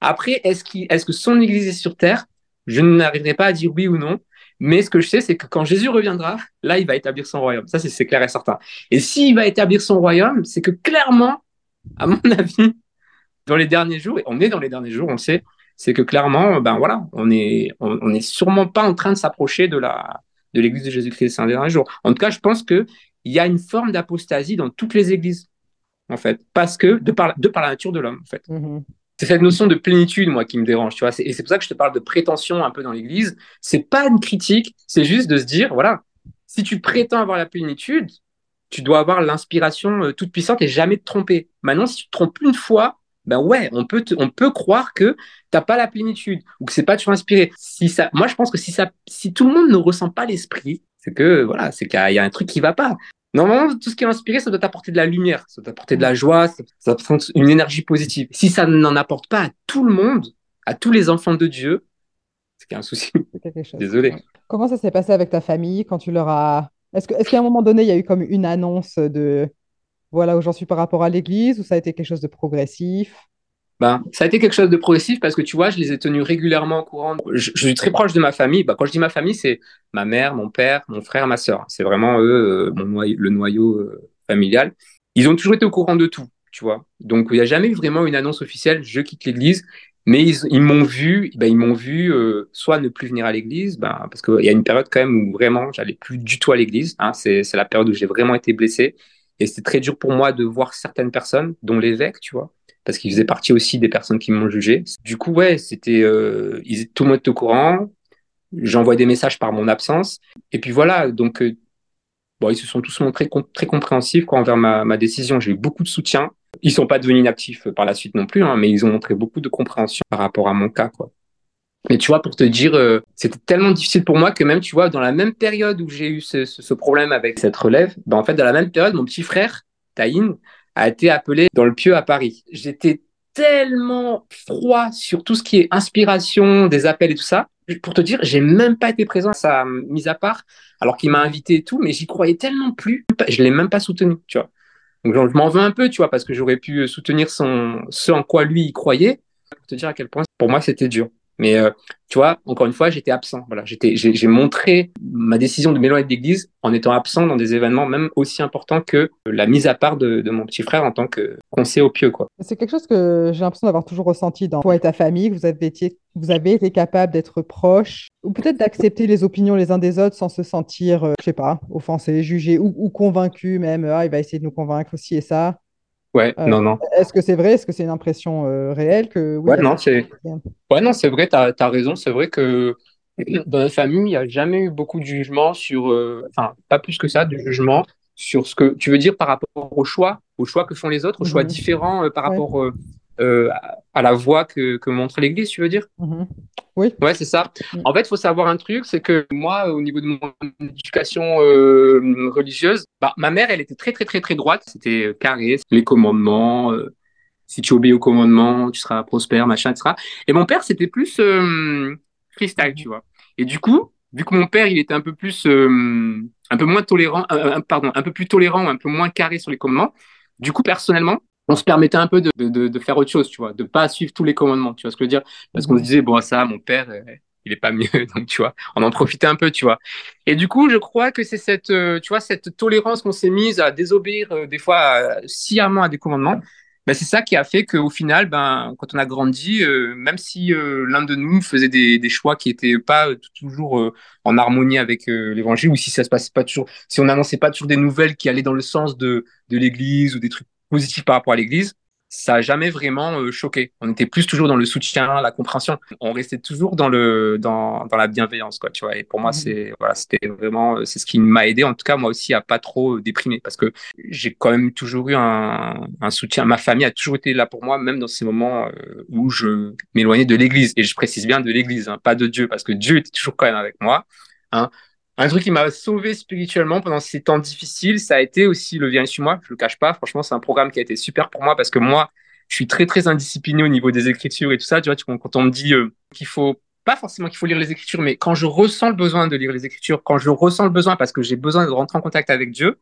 Après, est-ce qu est-ce que son Église est sur terre? Je n'arriverai pas à dire oui ou non. Mais ce que je sais, c'est que quand Jésus reviendra, là, il va établir son royaume. Ça, c'est clair et certain. Et s'il va établir son royaume, c'est que clairement, à mon avis, dans les derniers jours, et on est dans les derniers jours, on sait, c'est que clairement, ben voilà, on est, on, est sûrement pas en train de s'approcher de la, de l'Église de Jésus-Christ ces derniers jours. En tout cas, je pense que il y a une forme d'apostasie dans toutes les églises, en fait, parce que de par, de par la nature de l'homme, en fait. Mm-hmm. C'est cette notion de plénitude, moi, qui me dérange, tu vois. Et c'est pour ça que je te parle de prétention un peu dans l'Église. C'est pas une critique, c'est juste de se dire, voilà, si tu prétends avoir la plénitude, tu dois avoir l'inspiration euh, toute puissante et jamais te tromper. Maintenant, si tu te trompes une fois, ben ouais, on peut, on peut croire que t'as pas la plénitude ou que c'est pas toujours inspiré. Si ça, moi, je pense que si ça, si tout le monde ne ressent pas l'esprit, c'est que voilà, c'est qu'il y, a un truc qui va pas. Normalement, tout ce qui est inspiré, ça doit t'apporter de la lumière, ça doit t'apporter de la joie, ça doit t'apporter une énergie positive. Si ça n'en apporte pas à tout le monde, à tous les enfants de Dieu, c'est qu'il y a un souci. Désolé. Comment ça s'est passé avec ta famille quand tu leur as est-ce qu'à un moment donné, il y a eu comme une annonce de voilà où j'en suis par rapport à l'Église ou ça a été quelque chose de progressif? Ben, ça a été quelque chose de progressif parce que tu vois, je les ai tenus régulièrement au courant. Je, suis très proche de ma famille. Ben, quand je dis ma famille, c'est ma mère, mon père, mon frère, ma soeur. C'est vraiment eux, euh, le noyau euh, familial. Ils ont toujours été au courant de tout, tu vois. Donc, il n'y a jamais eu vraiment une annonce officielle, je quitte l'Église. Mais ils, m'ont vu, ben, ils m'ont vu euh, soit ne plus venir à l'église, ben, parce qu'il y a une période quand même où vraiment j'allais plus du tout à l'église. Hein, c'est, c'est la période où j'ai vraiment été blessé. Et c'était très dur pour moi de voir certaines personnes, dont l'évêque, tu vois, parce qu'il faisait partie aussi des personnes qui m'ont jugé. Du coup, ouais, c'était, euh, ils, tout le monde au courant. J'envoie des messages par mon absence. Et puis voilà, donc, euh, bon, ils se sont tous montrés très compréhensifs quoi, envers ma, ma décision. J'ai eu beaucoup de soutien. Ils sont pas devenus inactifs par la suite non plus, hein, mais ils ont montré beaucoup de compréhension par rapport à mon cas, quoi. Mais tu vois, pour te dire, euh, c'était tellement difficile pour moi que même, tu vois, dans la même période où j'ai eu ce, problème avec cette relève, ben en fait, dans la même période, mon petit frère, Taïn, a été appelé dans le pieu à Paris. J'étais tellement froid sur tout ce qui est inspiration, des appels et tout ça. Pour te dire, j'ai même pas été présent à sa mise à part, alors qu'il m'a invité et tout, mais j'y croyais tellement plus, je l'ai même pas soutenu, tu vois. Donc je m'en veux un peu, tu vois, parce que j'aurais pu soutenir son, ce en quoi lui il croyait, pour te dire à quel point pour moi c'était dur. Mais euh, tu vois, encore une fois, j'étais absent. Voilà, j'étais, j'ai montré ma décision de m'éloigner de l'Église en étant absent dans des événements même aussi importants que la mise à part de, de mon petit frère en tant que conseiller au pieux, quoi. C'est quelque chose que j'ai l'impression d'avoir toujours ressenti dans toi et ta famille. Vous avez été, vous avez été capable d'être proche ou peut-être d'accepter les opinions les uns des autres sans se sentir, euh, je sais pas, offensé, jugé ou, ou convaincu même. Ah, il va essayer de nous convaincre aussi et ça. Ouais, euh, non, non. Est-ce que c'est vrai Est-ce que c'est une impression euh, réelle que oui, Ouais, non, c'est. Ouais, non, c'est vrai. T'as as raison. C'est vrai que dans la famille, il n'y a jamais eu beaucoup de jugement sur, euh, enfin, pas plus que ça, de jugement sur ce que tu veux dire par rapport au choix, au choix que font les autres, aux choix mhm. différents par rapport euh, à la voie que, que montre l'Église, tu veux dire? Mhm. Oui. Ouais, c'est ça. Mm. En fait, il faut savoir un truc, c'est que moi, au niveau de mon éducation euh, religieuse, bah, ma mère, elle était très, très, très, très droite. C'était carré, les commandements. Euh, si tu obéis aux commandements, tu seras prospère, machin, etc. Et mon père, c'était plus euh, freestyle, tu vois. Et du coup, vu que mon père, il était un peu plus, un peu moins tolérant, pardon, un peu plus tolérant, un peu moins carré sur les commandements. Du coup, personnellement, on se permettait un peu de, de, de, faire autre chose, tu vois, de pas suivre tous les commandements, tu vois ce que je veux dire? Parce qu'on se disait, bon, ça, mon père, euh, il est pas mieux, donc tu vois, on en profitait un peu, tu vois. Et du coup, je crois que c'est cette, euh, tu vois, cette tolérance qu'on s'est mise à désobéir euh, des fois sciemment à des commandements. Ben, c'est ça qui a fait qu'au final, ben, quand on a grandi, même si l'un de nous faisait des, des, choix qui étaient pas toujours en harmonie avec l'évangile, ou si ça se passait pas toujours, si on n'annonçait pas toujours des nouvelles qui allaient dans le sens de, de l'église ou des trucs positif par rapport à l'Église, ça a jamais vraiment euh, choqué. On était plus toujours dans le soutien, la compréhension. On restait toujours dans le dans, dans la bienveillance, quoi. Tu vois. Et pour moi, mhm. c'est voilà, c'était vraiment euh, c'est ce qui m'a aidé, en tout cas moi aussi, à pas trop euh, déprimer, parce que j'ai quand même toujours eu un, un, soutien. Ma famille a toujours été là pour moi, même dans ces moments où je m'éloignais de l'Église. Et je précise bien de l'Église, hein, pas de Dieu, parce que Dieu était toujours quand même avec moi. Hein. Un truc qui m'a sauvé spirituellement pendant ces temps difficiles, ça a été aussi le Viens sur moi. Je le cache pas. Franchement, c'est un programme qui a été super pour moi parce que moi, je suis très, très indiscipliné au niveau des écritures et tout ça. Tu vois, quand on me dit euh, qu'il faut, pas forcément qu'il faut lire les écritures, mais quand je ressens le besoin de lire les écritures, quand je ressens le besoin parce que j'ai besoin de rentrer en contact avec Dieu,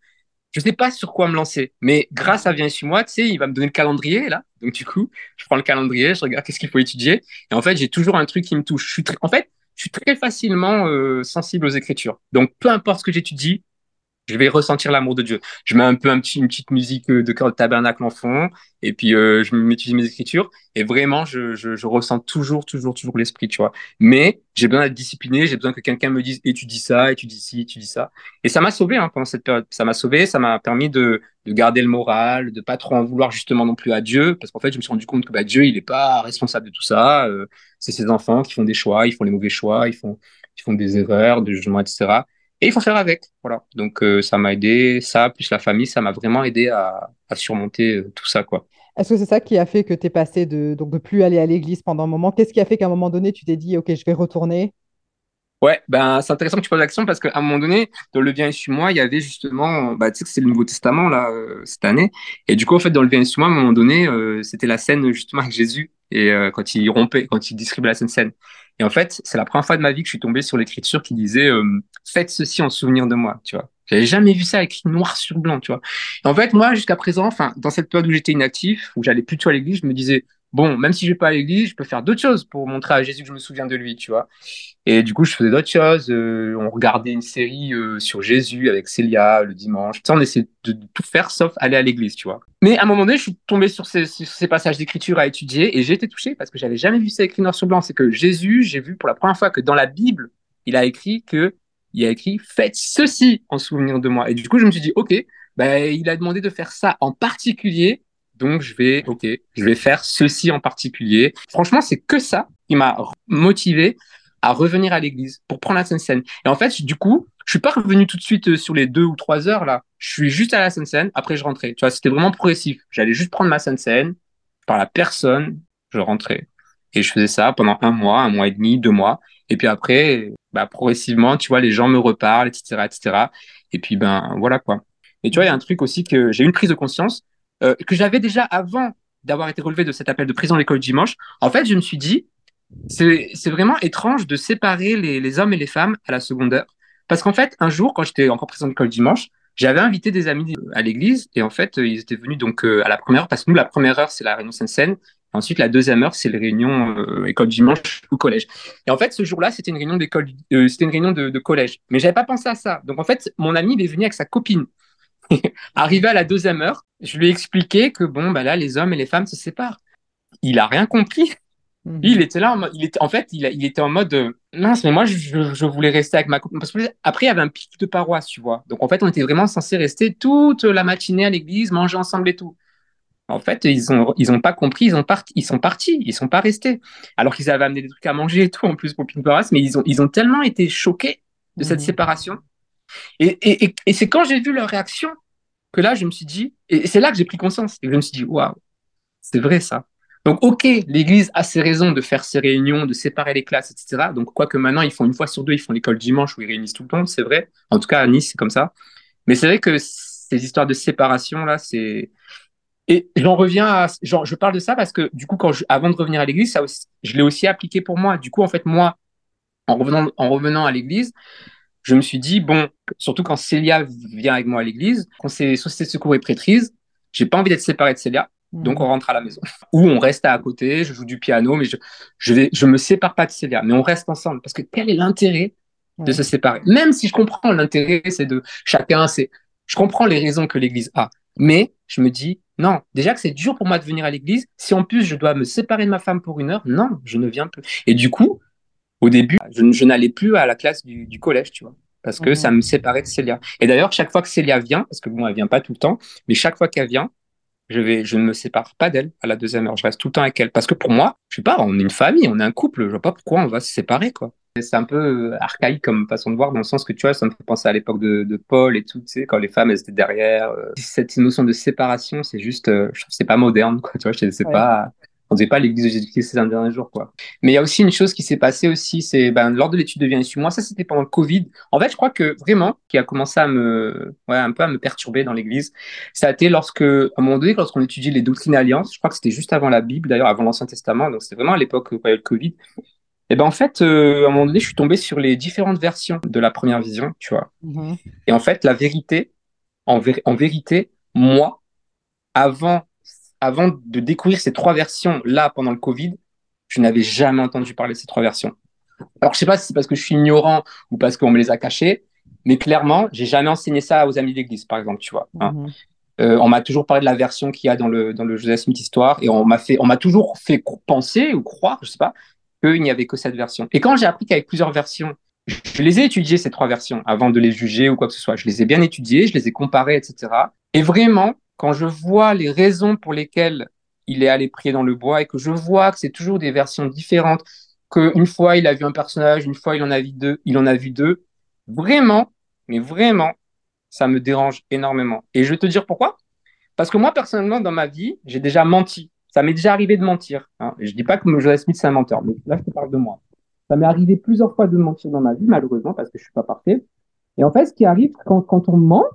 je sais pas sur quoi me lancer. Mais grâce à Viens sur moi, tu sais, il va me donner le calendrier, là. Donc, du coup, je prends le calendrier, je regarde qu'est-ce qu'il faut étudier. Et en fait, j'ai toujours un truc qui me touche. Je suis très, en fait, je suis très facilement euh, sensible aux écritures. Donc, peu importe ce que j'étudie, je vais ressentir l'amour de Dieu. Je mets un peu un petit, une petite musique euh, de cœur de tabernacle en fond, et puis euh, je m'étudie mes écritures, et vraiment, je, je, je ressens toujours, toujours, toujours l'esprit, tu vois. Mais j'ai besoin d'être discipliné, j'ai besoin que quelqu'un me dise, étudie ça, étudie ci, étudie ça. Et ça m'a sauvé hein, pendant cette période. Ça m'a sauvé, ça m'a permis de, de garder le moral, de pas trop en vouloir justement non plus à Dieu, parce qu'en fait, je me suis rendu compte que bah, Dieu, il est pas responsable de tout ça. Euh, c'est ses enfants qui font des choix, ils font les mauvais choix, ils font, ils font des erreurs, des jugements, etc. Et il faut faire avec. Voilà. Donc, euh, ça m'a aidé. Ça, plus la famille, ça m'a vraiment aidé à, à surmonter euh, tout ça, quoi. Est-ce que c'est ça qui a fait que tu es passé de donc de plus aller à l'église pendant un moment? Qu'est-ce qui a fait qu'à un moment donné, tu t'es dit, OK, je vais retourner? Ouais, ben, c'est intéressant que tu poses la question parce qu'à un moment donné, dans le Bien sur moi, il y avait justement, bah, tu sais que c'est le Nouveau Testament, là, euh, cette année. Et du coup, en fait, dans le Bien sur moi, à un moment donné, c'était la scène justement avec Jésus et quand il rompait, quand il distribuait la scène. Et en fait, c'est la première fois de ma vie que je suis tombé sur l'écriture qui disait euh, faites ceci en souvenir de moi, tu vois. J'avais jamais vu ça écrit noir sur blanc, tu vois. Et en fait, moi, jusqu'à présent, enfin, dans cette période où j'étais inactif, où j'allais plutôt à l'église, je me disais bon, même si je vais pas à l'église, je peux faire d'autres choses pour montrer à Jésus que je me souviens de lui, tu vois. Et du coup, je faisais d'autres choses. Euh, on regardait une série euh, sur Jésus avec Célia le dimanche. Ça, on essayait de, tout faire sauf aller à l'église, tu vois. Mais à un moment donné, je suis tombé sur ces, ces passages d'écriture à étudier et j'ai été touché parce que j'avais jamais vu ça écrit noir sur blanc. C'est que Jésus, j'ai vu pour la première fois que dans la Bible, il a écrit que il a écrit faites ceci en souvenir de moi. Et du coup, je me suis dit ok, ben, il a demandé de faire ça en particulier donc, je vais, OK, je vais faire ceci en particulier. Franchement, c'est que ça qui m'a motivé à revenir à l'église pour prendre la Sainte Seine. Et en fait, du coup, je suis pas revenu tout de suite euh, sur les deux ou trois heures là. Je suis juste à la scène après je rentrais. Tu vois, c'était vraiment progressif. J'allais juste prendre ma scène par la personne, je rentrais. Et je faisais ça pendant un mois, un mois et demi, deux mois. Et puis après, bah, progressivement, tu vois, les gens me reparlent, etc., etc. Et puis, ben, voilà, quoi. Et tu vois, il y a un truc aussi que j'ai une prise de conscience euh, que j'avais déjà avant d'avoir été relevé de cet appel de prison à l'école dimanche. En fait, je me suis dit, c'est vraiment étrange de séparer les, hommes et les femmes à la secondaire. Parce qu'en fait, un jour, quand j'étais encore présent à l'école dimanche, j'avais invité des amis à l'église et en fait, ils étaient venus donc euh, à la première heure parce que nous, la première heure, c'est la réunion Sainte-Seine. Ensuite, la deuxième heure, c'est les réunions euh, école dimanche ou collège. Et en fait, ce jour-là, c'était une réunion d'école, euh, c'était une réunion de, de collège. Mais j'avais pas pensé à ça. Donc en fait, mon ami, il est venu avec sa copine. Arrivé à la deuxième heure, je lui ai expliqué que bon, bah là, les hommes et les femmes se séparent. Il a rien compris. Mhm. Il était là, en, mode, il était, en fait, il, il était en mode euh, mince, mais moi, je, je, voulais rester avec ma copine. Parce que après, il y avait un pic de paroisse, tu vois. Donc, en fait, on était vraiment censé rester toute la matinée à l'église, manger ensemble et tout. En fait, ils ont, ils ont pas compris, ils, ont parti, ils sont partis, ils sont pas restés. Alors qu'ils avaient amené des trucs à manger et tout, en plus, pour de paroisse, mais ils ont, ils ont tellement été choqués de cette mhm. séparation. Et, c'est quand j'ai vu leur réaction que là, je me suis dit, et c'est là que j'ai pris conscience, et je me suis dit, waouh, c'est vrai ça. Donc, ok, l'Église a ses raisons de faire ses réunions, de séparer les classes, etc. Donc, quoique maintenant, ils font une fois sur deux, ils font l'école dimanche où ils réunissent tout le monde, c'est vrai. En tout cas, à Nice, c'est comme ça. Mais c'est vrai que ces histoires de séparation, là, c'est... Et j'en reviens à... Je parle de ça parce que, du coup, quand avant de revenir à l'Église, ça je l'ai aussi appliqué pour moi. Du coup, en fait, moi, en revenant, en revenant à l'Église, je me suis dit, bon, surtout quand Célia vient avec moi à l'église, quand c'est société de secours et prêtrise, j'ai pas envie d'être séparé de Célia. Donc on rentre à la maison. Ou on reste à côté, je joue du piano, mais je je vais je me sépare pas de Célia, mais on reste ensemble parce que quel est l'intérêt de se séparer? Même si je comprends l'intérêt, c'est de chacun, c'est je comprends les raisons que l'Église a, mais je me dis non, déjà que c'est dur pour moi de venir à l'Église, si en plus je dois me séparer de ma femme pour une heure, non, je ne viens plus. Et du coup, au début, je, je n'allais plus à la classe du, du collège, tu vois parce que ça mhm. me séparait de Célia. Et d'ailleurs, chaque fois que Célia vient, parce que bon, elle vient pas tout le temps, mais chaque fois qu'elle vient, je vais, je ne me sépare pas d'elle à la deuxième heure. Je reste tout le temps avec elle. Parce que pour moi, je sais pas, on est une famille, on est un couple. Je vois pas pourquoi on va se séparer, quoi. C'est un peu euh, archaïque comme façon de voir, dans le sens que tu vois, ça me fait penser à l'époque de, de, Paul et tout, tu sais, quand les femmes elles étaient derrière. Euh. Cette notion de séparation, c'est juste, euh, je trouve que c'est pas moderne, quoi. Tu vois, je sais pas on faisait pas l'église de Jésus-Christ ces derniers jours, quoi. Mais il y a aussi une chose qui s'est passée aussi, c'est ben, lors de l'étude de Viens ici, moi, ça c'était pendant le Covid. En fait, je crois que vraiment, qui a commencé à me, ouais, un peu à me perturber dans l'église, ça a été lorsque, à un moment donné, lorsqu'on étudiait les doctrines alliances, je crois que c'était juste avant la Bible, d'ailleurs avant l'Ancien Testament, donc c'était vraiment à l'époque où il y avait le Covid. Et ben en fait, euh, à un moment donné, je suis tombé sur les différentes versions de la première vision, tu vois. Mm-hmm. Et en fait, la vérité, en, en vérité, moi, avant avant de découvrir ces trois versions là pendant le Covid, je n'avais jamais entendu parler de ces trois versions. Alors, je sais pas si c'est parce que je suis ignorant ou parce qu'on me les a cachées, mais clairement, j'ai jamais enseigné ça aux amis d'église, par exemple, tu vois. Hein. Mhm. Euh, on m'a toujours parlé de la version qu'il y a dans le, dans le Joseph Smith Histoire et on m'a fait, on m'a toujours fait penser ou croire, je sais pas, qu'il n'y avait que cette version. Et quand j'ai appris qu'il y avait plusieurs versions, je les ai étudiées, ces trois versions, avant de les juger ou quoi que ce soit. Je les ai bien étudiées, je les ai comparées, etc. Et vraiment, quand je vois les raisons pour lesquelles il est allé prier dans le bois et que je vois que c'est toujours des versions différentes, qu'une fois il a vu un personnage, une fois il en a vu deux, il en a vu deux, vraiment, mais vraiment, ça me dérange énormément. Et je vais te dire pourquoi. Parce que moi, personnellement, dans ma vie, j'ai déjà menti. Ça m'est déjà arrivé de mentir. Hein. Je dis pas que Joseph Smith, c'est un menteur, mais là, je te parle de moi. Ça m'est arrivé plusieurs fois de mentir dans ma vie, malheureusement, parce que je suis pas parfait. Et en fait, ce qui arrive quand on ment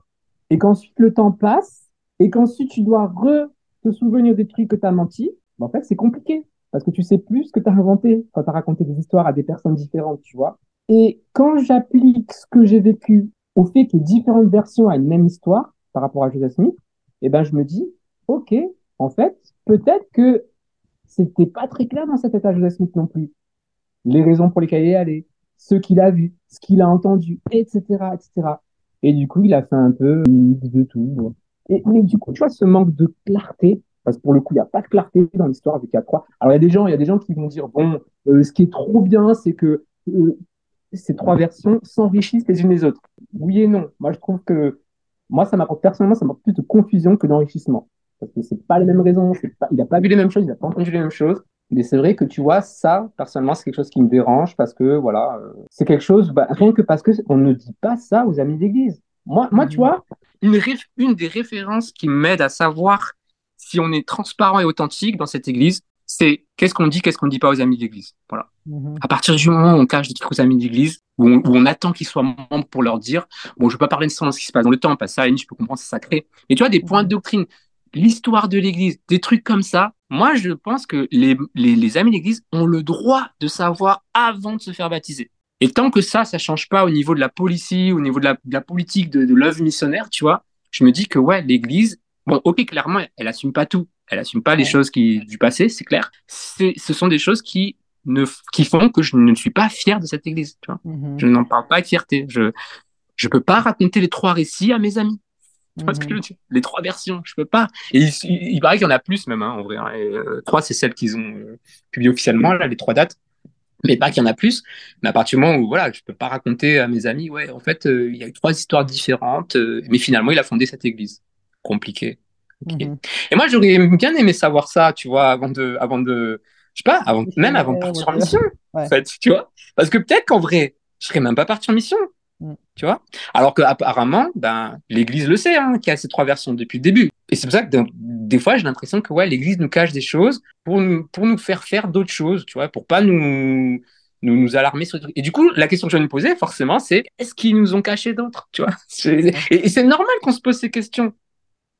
et qu'ensuite le temps passe, et qu'ensuite tu dois re te souvenir des trucs que tu as menti, ben, en fait, c'est compliqué parce que tu sais plus ce que tu as inventé quand tu as raconté des histoires à des personnes différentes, tu vois. Et quand j'applique ce que j'ai vécu au fait qu'il y ait différentes versions à une même histoire par rapport à Joseph Smith, eh ben, je me dis, OK, en fait, peut-être que c'était pas très clair dans cet état Joseph Smith non plus. Les raisons pour lesquelles il est allé, ce qu'il a vu, ce qu'il a entendu, etc., etc. Et du coup, il a fait un peu de tout. Et, mais du coup, tu vois, ce manque de clarté, parce que pour le coup, il n'y a pas de clarté dans l'histoire vu qu'il trois. Alors, il y a des gens, y a des gens qui vont dire, bon, euh, ce qui est trop bien, c'est que euh, ces trois versions s'enrichissent les unes les autres. Oui et non. Moi, je trouve que, moi, ça m'apporte, personnellement, ça m'apporte plus de confusion que d'enrichissement. Parce que c'est pas les mêmes raisons, pas, il n'a pas vu les mêmes choses, il n'a pas entendu les mêmes choses. Mais c'est vrai que tu vois, ça, personnellement, c'est quelque chose qui me dérange parce que, voilà, euh, c'est quelque chose, bah, rien que parce qu'on ne dit pas ça aux amis d'église. Moi, moi, tu mhm. vois, une, une des références qui m'aide à savoir si on est transparent et authentique dans cette église, c'est qu'est-ce qu'on dit, qu'est-ce qu'on ne dit pas aux amis d'église. Voilà. Mhm. À partir du moment où on cache des trucs aux amis d'église, où, on, attend qu'ils soient membres pour leur dire, bon, je ne vais pas parler de ce qui se passe dans le temps, parce que ça, je peux comprendre, c'est sacré. Mais tu vois, des points de doctrine, l'histoire de l'église, des trucs comme ça, moi, je pense que les, les, amis d'église ont le droit de savoir avant de se faire baptiser. Et tant que ça, ça change pas au niveau de la policy, au niveau de la, politique de, de l'œuvre missionnaire, tu vois, je me dis que ouais, l'église, bon, ok, clairement, elle assume pas tout. Elle assume pas les choses qui, du passé, c'est clair. C'est, ce sont des choses qui ne, qui font que je ne suis pas fier de cette église, tu vois. Mm-hmm. Je n'en parle pas avec fierté. Je, je peux pas raconter les trois récits à mes amis. Ce que je dire? Les trois versions, je peux pas. Et il, paraît qu'il y en a plus même, hein, en vrai. Hein. Euh, trois, c'est celles qu'ils ont euh, publiées officiellement, là, les trois dates. Mais pas qu'il y en a plus. Mais à partir du moment où, voilà, je peux pas raconter à mes amis, ouais, en fait, euh, il y a eu trois histoires différentes, mais finalement, il a fondé cette église. Compliqué. Mhm. Et moi, j'aurais bien aimé savoir ça, tu vois, avant de, avant de, je sais pas, avant, même avant de partir en mission, en fait, tu vois. Parce que peut-être qu'en vrai, je serais même pas parti en mission. Mm. Tu vois? Alors qu'apparemment, ben, l'Église le sait, hein, qu'il y a ces trois versions depuis le début. Et c'est pour ça que des fois, j'ai l'impression que ouais, l'Église nous cache des choses pour nous, pour nous faire faire d'autres choses, tu vois, pour pas nous, nous, nous alarmer sur Et du coup, la question que je vais me poser, forcément, c'est est-ce qu'ils nous ont caché d'autres, tu vois? Et, c'est normal qu'on se pose ces questions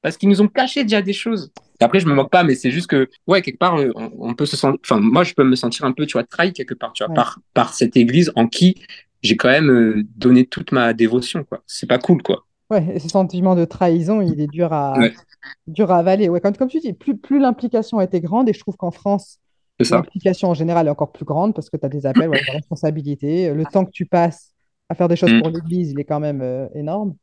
parce qu'ils nous ont caché déjà des choses. Après, je me moque pas, mais c'est juste que, ouais, quelque part, on, peut se sentir, enfin, moi, je peux me sentir un peu, tu vois, trahi quelque part, tu vois, par, par cette église en qui j'ai quand même euh, donné toute ma dévotion, quoi. C'est pas cool, quoi. Ouais, et ce sentiment de trahison, il est dur à, dur à avaler. Ouais, comme, comme tu dis, plus, plus l'implication était grande, et je trouve qu'en France, l'implication en général est encore plus grande parce que tu as des appels, ouais, des responsabilités. Le temps que tu passes à faire des choses mm. pour l'Église, il est quand même euh, énorme.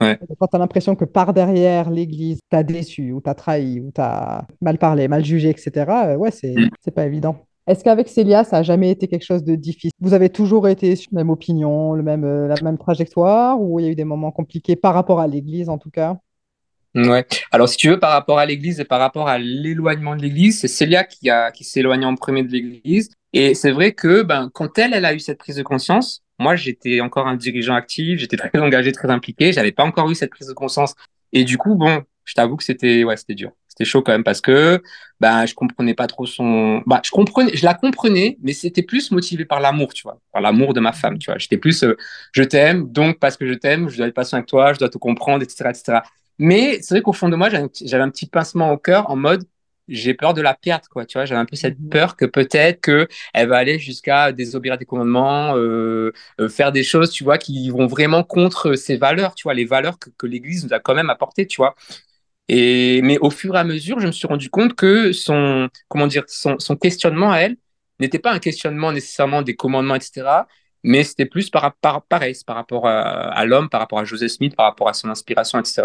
Ouais. Quand tu as l'impression que par derrière, l'Église t'a déçu, ou t'a trahi, ou t'a mal parlé, mal jugé, etc., euh, ouais, c'est mm. pas évident. Est-ce qu'avec Célia, ça n'a jamais été quelque chose de difficile? Vous avez toujours été sur la même opinion, le même, euh, la même trajectoire, ou il y a eu des moments compliqués par rapport à l'Église en tout cas? Ouais. Alors, si tu veux, par rapport à l'Église et par rapport à l'éloignement de l'Église, c'est Célia qui a qui s'est éloignée en premier de l'Église. Et c'est vrai que ben quand elle, elle a eu cette prise de conscience, moi j'étais encore un dirigeant actif, j'étais très engagé, très impliqué, j'avais pas encore eu cette prise de conscience. Et du coup, bon, je t'avoue que c'était ouais, c'était dur. C'était chaud quand même parce que bah je comprenais pas trop son bah je comprenais je la comprenais mais c'était plus motivé par l'amour, tu vois, par l'amour de ma femme, tu vois. J'étais plus euh, je t'aime donc parce que je t'aime, je dois être patient avec toi, je dois te comprendre etc etc. Mais c'est vrai qu'au fond de moi j'avais un petit pincement au cœur en mode j'ai peur de la perte, quoi. Tu vois, j'avais un peu cette mhm. peur que peut-être que elle va aller jusqu'à désobéir à des commandements, euh, euh, faire des choses, tu vois, qui vont vraiment contre ses valeurs, tu vois, les valeurs que, que l'Église nous a quand même apportées, tu vois. Mais au fur et à mesure, je me suis rendu compte que son, comment dire, son, questionnement à elle n'était pas un questionnement nécessairement des commandements, etc., mais c'était plus par, par, pareil, par rapport à, l'homme, par rapport à Joseph Smith, par rapport à son inspiration, etc.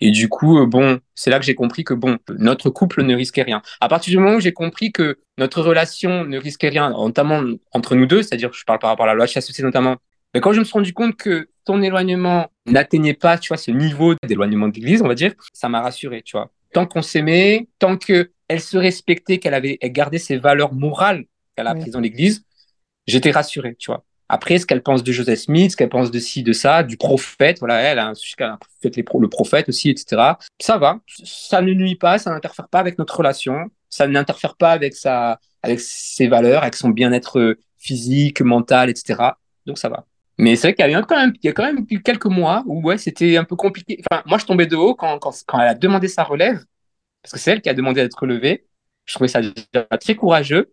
Et du coup, euh, bon, c'est là que j'ai compris que bon, notre couple ne risquait rien. À partir du moment où j'ai compris que notre relation ne risquait rien, notamment entre nous deux, c'est-à-dire, je parle par rapport à la loi chasse notamment, mais quand je me suis rendu compte que ton éloignement n'atteignait pas, tu vois, ce niveau d'éloignement de l'Église, on va dire, ça m'a rassuré, tu vois. Tant qu'on s'aimait, tant que elle se respectait, qu'elle avait gardé ses valeurs morales qu'elle a apprises dans l'Église, j'étais rassuré, tu vois. Après, ce qu'elle pense de Joseph Smith, ce qu'elle pense de ci, de ça, du prophète, voilà, elle a un fait le prophète aussi, etc. Ça va, ça ne nuit pas, ça n'interfère pas avec notre relation, ça n'interfère pas avec sa, avec ses valeurs, avec son bien-être physique, mental, etc. Donc ça va. Mais c'est vrai qu'il y a quand même, y a quand même quelques mois où ouais, c'était un peu compliqué. Enfin, moi, je tombais de haut quand, quand, quand elle a demandé sa relève, parce que c'est elle qui a demandé d'être relevée. Je trouvais ça très courageux.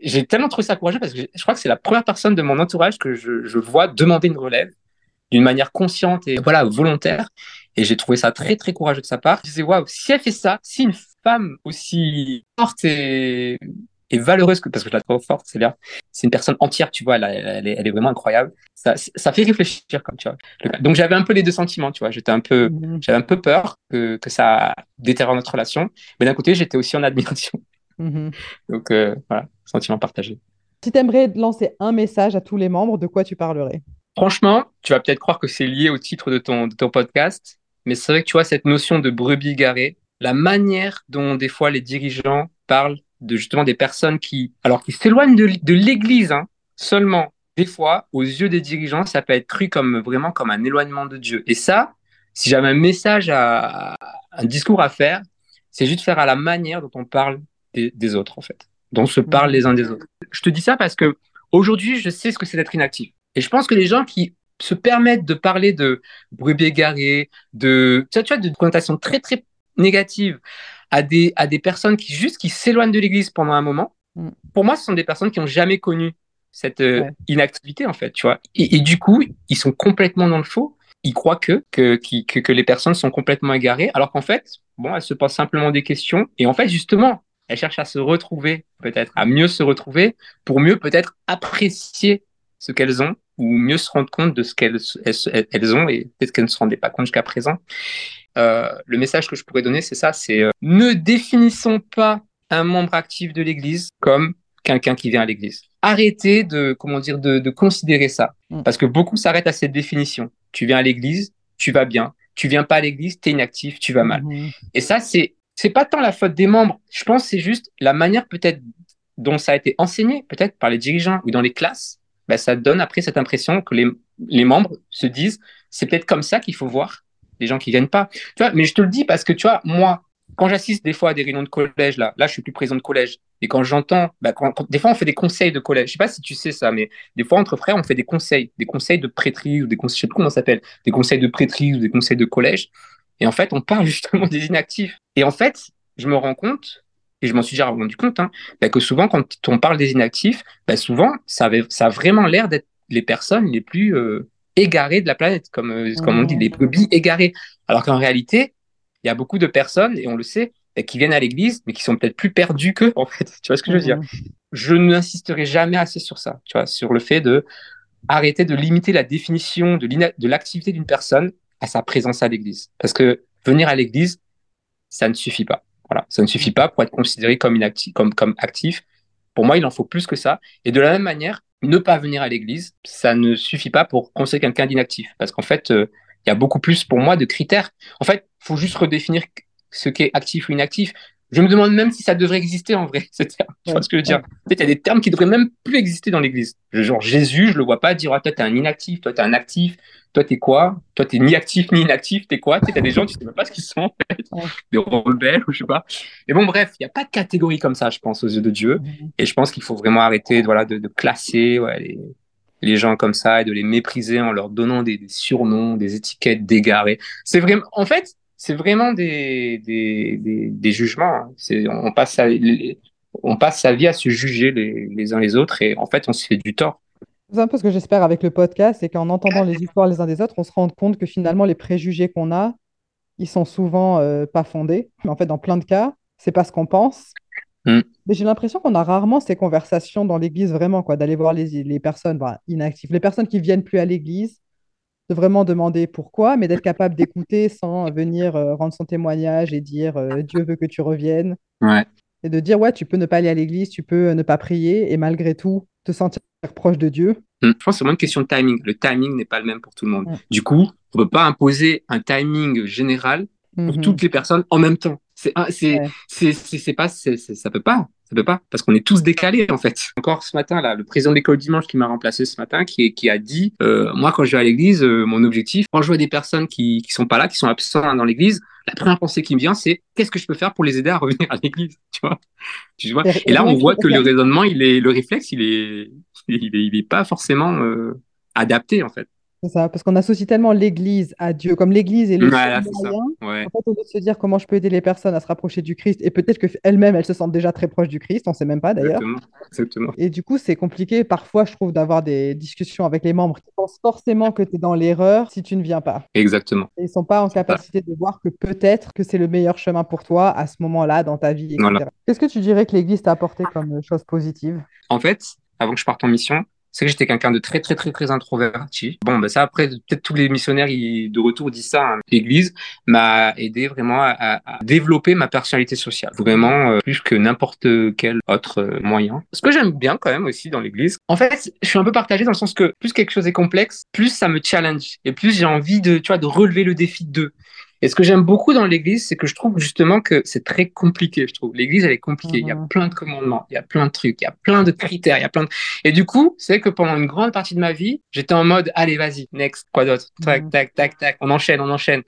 J'ai tellement trouvé ça courageux parce que je crois que c'est la première personne de mon entourage que je, je vois demander une relève d'une manière consciente et voilà volontaire. Et j'ai trouvé ça très très courageux de sa part. Je disais waouh, si elle fait ça, si une femme aussi forte et et valeureuse, parce que je la trouve forte, c'est bien. C'est une personne entière, tu vois, elle, elle, est, elle, est, vraiment incroyable. Ça, ça fait réfléchir, comme tu vois. Donc j'avais un peu les deux sentiments, tu vois. J'étais un peu, mhm. j'avais un peu peur que, que ça détériore notre relation, mais d'un côté, j'étais aussi en admiration. Mhm. Donc euh, voilà, sentiment partagé. Si tu aimerais lancer un message à tous les membres, de quoi tu parlerais? Franchement, tu vas peut-être croire que c'est lié au titre de ton, de ton podcast, mais c'est vrai que tu vois, cette notion de brebis garée, la manière dont des fois les dirigeants parlent de justement des personnes qui, alors qui s'éloignent de, de l'Église hein, seulement. Des fois, aux yeux des dirigeants, ça peut être cru comme vraiment comme un éloignement de Dieu. Et ça, si j'avais un message à, un discours à faire, c'est juste faire à la manière dont on parle des, des autres en fait, dont se parlent les uns des autres. Je te dis ça parce que aujourd'hui, je sais ce que c'est d'être inactif. Et je pense que les gens qui se permettent de parler de brebis égarées, de, tu vois, de connotations très, très négatives à des, à des personnes qui juste qui s'éloignent de l'église pendant un moment, mm. pour moi, ce sont des personnes qui n'ont jamais connu cette euh, inactivité, en fait, tu vois. Et, du coup, ils sont complètement dans le faux. Ils croient que, que, que, que les personnes sont complètement égarées, alors qu'en fait, bon, elles se posent simplement des questions. Et en fait, justement, elles cherchent à se retrouver, peut-être, à mieux se retrouver, pour mieux peut-être apprécier ce qu'elles ont ou mieux se rendre compte de ce qu'elles elles, ont et peut-être qu'elles ne se rendaient pas compte jusqu'à présent. Euh, le message que je pourrais donner, c'est ça, c'est euh, ne définissons pas un membre actif de l'Église comme quelqu'un qui vient à l'Église. Arrêtez de, comment dire, de, de considérer ça, mm. parce que beaucoup s'arrêtent à cette définition. Tu viens à l'Église, tu vas bien. Tu viens pas à l'Église, tu es inactif, tu vas mal. Mm-hmm. Et ça, c'est c'est pas tant la faute des membres. Je pense c'est juste la manière peut-être dont ça a été enseigné, peut-être par les dirigeants ou dans les classes, bah, ça donne après cette impression que les, les membres se disent c'est peut-être comme ça qu'il faut voir les gens qui viennent pas. Tu vois, mais je te le dis parce que tu vois, moi, quand j'assiste des fois à des réunions de collège, là, là, je suis plus présent de collège. Et quand j'entends, bah, des fois, on fait des conseils de collège. Je sais pas si tu sais ça, mais des fois, entre frères, on fait des conseils, des conseils de prêtrise ou des conseils, je sais plus comment ça s'appelle, des conseils de prêtrise ou des conseils de collège. Et en fait, on parle justement des inactifs. Et en fait, je me rends compte et je m'en suis déjà rendu compte, hein, bah, que souvent, quand on parle des inactifs, bah, souvent, ça, avait, ça a vraiment l'air d'être les personnes les plus euh, égarées de la planète, comme, euh, comme on dit, les brebis égarées. Alors qu'en réalité, il y a beaucoup de personnes, et on le sait, bah, qui viennent à l'église, mais qui sont peut-être plus perdus qu'eux, en fait. Tu vois ce que je veux dire? Je n'insisterai jamais assez sur ça, tu vois, sur le fait de arrêter de limiter la définition de l'activité d'une personne à sa présence à l'église. Parce que venir à l'église, ça ne suffit pas. Voilà, ça ne suffit pas pour être considéré comme, inactif, comme, comme actif. Pour moi, il en faut plus que ça. Et de la même manière, ne pas venir à l'église, ça ne suffit pas pour considérer quelqu'un d'inactif. Parce qu'en fait, euh, il y a beaucoup plus pour moi de critères. En fait, il faut juste redéfinir ce qu'est actif ou inactif. Je me demande même si ça devrait exister en vrai, ce terme. Tu vois ce que je veux dire? Peut-être il y a des termes qui devraient même plus exister dans l'Église. Genre Jésus, je le vois pas dire ah, toi t'es un inactif, toi t'es un actif, toi t'es quoi? Toi t'es ni actif ni inactif, t'es quoi? Tu sais, des gens tu sais même pas ce qu'ils sont en fait, des rebelles ou je sais pas. Et bon bref, il y a pas de catégorie comme ça, je pense aux yeux de Dieu. Et je pense qu'il faut vraiment arrêter, voilà, de, de classer ouais, les, les gens comme ça et de les mépriser en leur donnant des, des surnoms, des étiquettes dégarées. C'est vraiment, en fait, c'est vraiment des, des, des, jugements. Hein. C'est, on, passe sa, on passe sa vie à se juger les, les uns les autres et en fait, on se fait du tort. C'est un peu ce que j'espère avec le podcast, c'est qu'en entendant les histoires les uns des autres, on se rend compte que finalement, les préjugés qu'on a, ils sont souvent euh, pas fondés. Mais en fait, dans plein de cas, c'est pas ce qu'on pense. Mm. Mais j'ai l'impression qu'on a rarement ces conversations dans l'église, vraiment, quoi, d'aller voir les, les personnes bah, inactives, les personnes qui viennent plus à l'église, de vraiment demander pourquoi, mais d'être capable d'écouter sans venir euh, rendre son témoignage et dire euh, Dieu veut que tu reviennes. Et de dire, ouais, tu peux ne pas aller à l'église, tu peux euh, ne pas prier et malgré tout te sentir proche de Dieu. Hmm. Je pense que c'est vraiment une question de timing. Le timing n'est pas le même pour tout le monde. Du coup, on ne peut pas imposer un timing général pour mhm. toutes les personnes en même temps. C'est, c'est, c'est, c'est pas, c'est, ça peut pas. Ça peut pas, parce qu'on est tous décalés en fait. Encore ce matin, là, le président de l'école dimanche qui m'a remplacé ce matin, qui, qui a dit, euh, moi quand je vais à l'église, euh, mon objectif, quand je vois des personnes qui, qui sont pas là, qui sont absents dans l'église, la première pensée qui me vient, c'est qu'est-ce que je peux faire pour les aider à revenir à l'église, tu vois, tu vois? Et là, on voit que le raisonnement, il est, le réflexe, il est, il est, il est pas forcément euh, adapté en fait. C'est ça, parce qu'on associe tellement l'Église à Dieu, comme l'Église est le moyen. En fait, se dire comment je peux aider les personnes à se rapprocher du Christ, et peut-être qu'elles-mêmes, elles se sentent déjà très proches du Christ, on ne sait même pas d'ailleurs. Exactement. Et du coup, c'est compliqué parfois, je trouve, d'avoir des discussions avec les membres qui pensent forcément que tu es dans l'erreur si tu ne viens pas. Exactement. Et ils ne sont pas en capacité de voir que peut-être que c'est le meilleur chemin pour toi à ce moment-là dans ta vie. Qu'est-ce que tu dirais que l'Église t'a apporté comme chose positive? En fait, avant que je parte en mission, c'est que j'étais quelqu'un de très très très très introverti. Bon, ben ça après peut-être tous les missionnaires de retour disent ça. Hein. L'Église m'a aidé vraiment à, développer ma personnalité sociale, vraiment euh, plus que n'importe quel autre euh, moyen. Ce que j'aime bien quand même aussi dans l'Église, en fait, je suis un peu partagé dans le sens que plus quelque chose est complexe, plus ça me challenge et plus j'ai envie de tu vois de relever le défi de. Et ce que j'aime beaucoup dans l'Église, c'est que je trouve justement que c'est très compliqué. Je trouve l'Église elle est compliquée. Il y a Mhm. plein de commandements, il y a plein de trucs, il y a plein de critères, il y a plein de. Et du coup, c'est que pendant une grande partie de ma vie, j'étais en mode allez vas-y, next, quoi d'autre, tac Mhm. tac tac tac, on enchaîne, on enchaîne.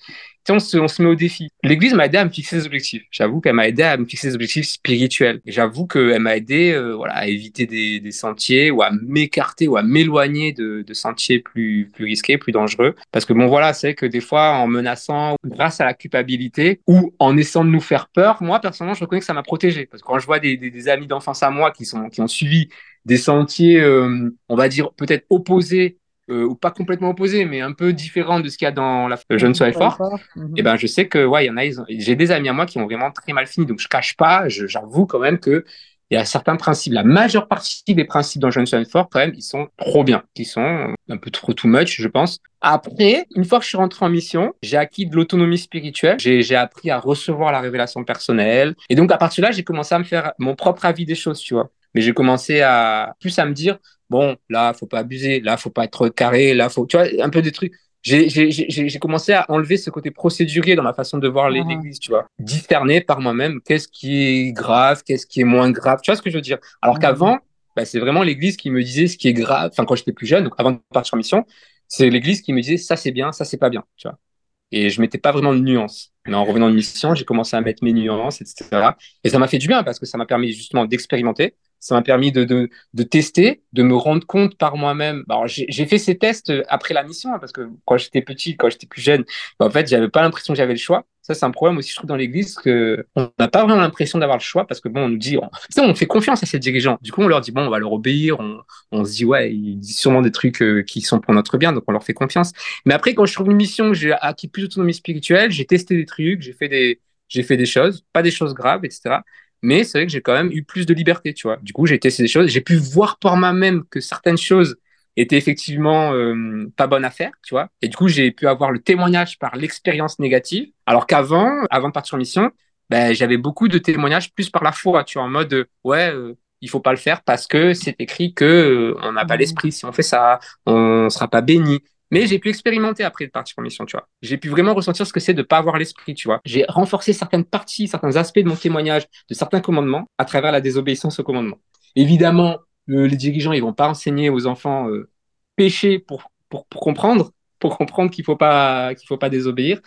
On se, on se met au défi. L'Église m'a aidé à me fixer des objectifs. J'avoue qu'elle m'a aidé à me fixer des objectifs spirituels. J'avoue qu'elle m'a aidé euh, à éviter des, sentiers ou à m'écarter ou à m'éloigner de, sentiers plus, risqués, plus dangereux. Parce que bon, voilà, c'est que des fois, en menaçant grâce à la culpabilité ou en essayant de nous faire peur, moi, personnellement, je reconnais que ça m'a protégé. Parce que quand je vois des amis d'enfance à moi qui, sont, qui ont suivi des sentiers, euh, on va dire, peut-être opposés euh, ou pas complètement opposés, mais un peu différents de ce qu'il y a dans la Jeune Sois Fort, Mhm. et ben je sais que ouais, il y en a, ont- j'ai des amis à moi qui ont vraiment très mal fini, donc je cache pas, j'avoue quand même que il y a certains principes, la majeure partie des principes dans Jeune Sois Fort, quand même, ils sont trop bien, ils sont un peu trop too much, je pense. Après, une fois que je suis rentré en mission, j'ai acquis de l'autonomie spirituelle, j'ai j'ai appris à recevoir la révélation personnelle, et donc à partir de là, j'ai commencé à me faire mon propre avis des choses, tu vois. Mais j'ai commencé à plus à me dire bon, là, faut pas abuser, là, faut pas être carré, là, faut, tu vois, un peu des trucs. J'ai commencé à enlever ce côté procédurier dans ma façon de voir l'Église, tu vois. Discerner par moi-même qu'est-ce qui est grave, qu'est-ce qui est moins grave. Tu vois ce que je veux dire? Alors qu'avant, bah, c'est vraiment l'Église qui me disait ce qui est grave. Enfin, quand j'étais plus jeune, donc avant de partir en mission, c'est l'Église qui me disait ça c'est bien, ça c'est pas bien, tu vois. Et je mettais pas vraiment de nuances. Mais en revenant de mission, j'ai commencé à mettre mes nuances, etc. Et ça m'a fait du bien parce que ça m'a permis justement d'expérimenter. Ça m'a permis de, de, de tester, de me rendre compte par moi-même. Alors, j'ai fait ces tests après la mission, hein, parce que quand j'étais petit, quand j'étais plus jeune, bah, en fait, j'avais pas l'impression que j'avais le choix. Ça, c'est un problème aussi, je trouve, dans l'église, que on n'a pas vraiment l'impression d'avoir le choix, parce que bon, on nous dit, on, fait confiance à ces dirigeants. Du coup, on leur dit, bon, on va leur obéir, on, se dit, ouais, ils disent sûrement des trucs euh, qui sont pour notre bien, donc on leur fait confiance. Mais après, quand je revenu en mission, j'ai acquis plus d'autonomie spirituelle, j'ai testé des trucs, j'ai fait des, j'ai fait des choses, pas des choses graves, etc. Mais c'est vrai que j'ai quand même eu plus de liberté, tu vois. Du coup, j'ai testé des choses, j'ai pu voir par moi-même que certaines choses étaient effectivement euh, pas bonnes à faire, tu vois. Et du coup, j'ai pu avoir le témoignage par l'expérience négative, alors qu'avant, avant de partir en mission, ben, j'avais beaucoup de témoignages plus par la foi, tu vois, en mode, euh, ouais, euh, il faut pas le faire parce que c'est écrit que euh, on n'a pas Mhm. l'esprit si on fait ça, on sera pas béni. Mais j'ai pu expérimenter après de partir en mission, tu vois. J'ai pu vraiment ressentir ce que c'est de pas avoir l'esprit, tu vois. J'ai renforcé certaines parties, certains aspects de mon témoignage, de certains commandements à travers la désobéissance au commandement. Évidemment, le- les dirigeants, ils vont pas enseigner aux enfants euh, pécher pour, comprendre, pour comprendre qu'il faut pas faut pas désobéir.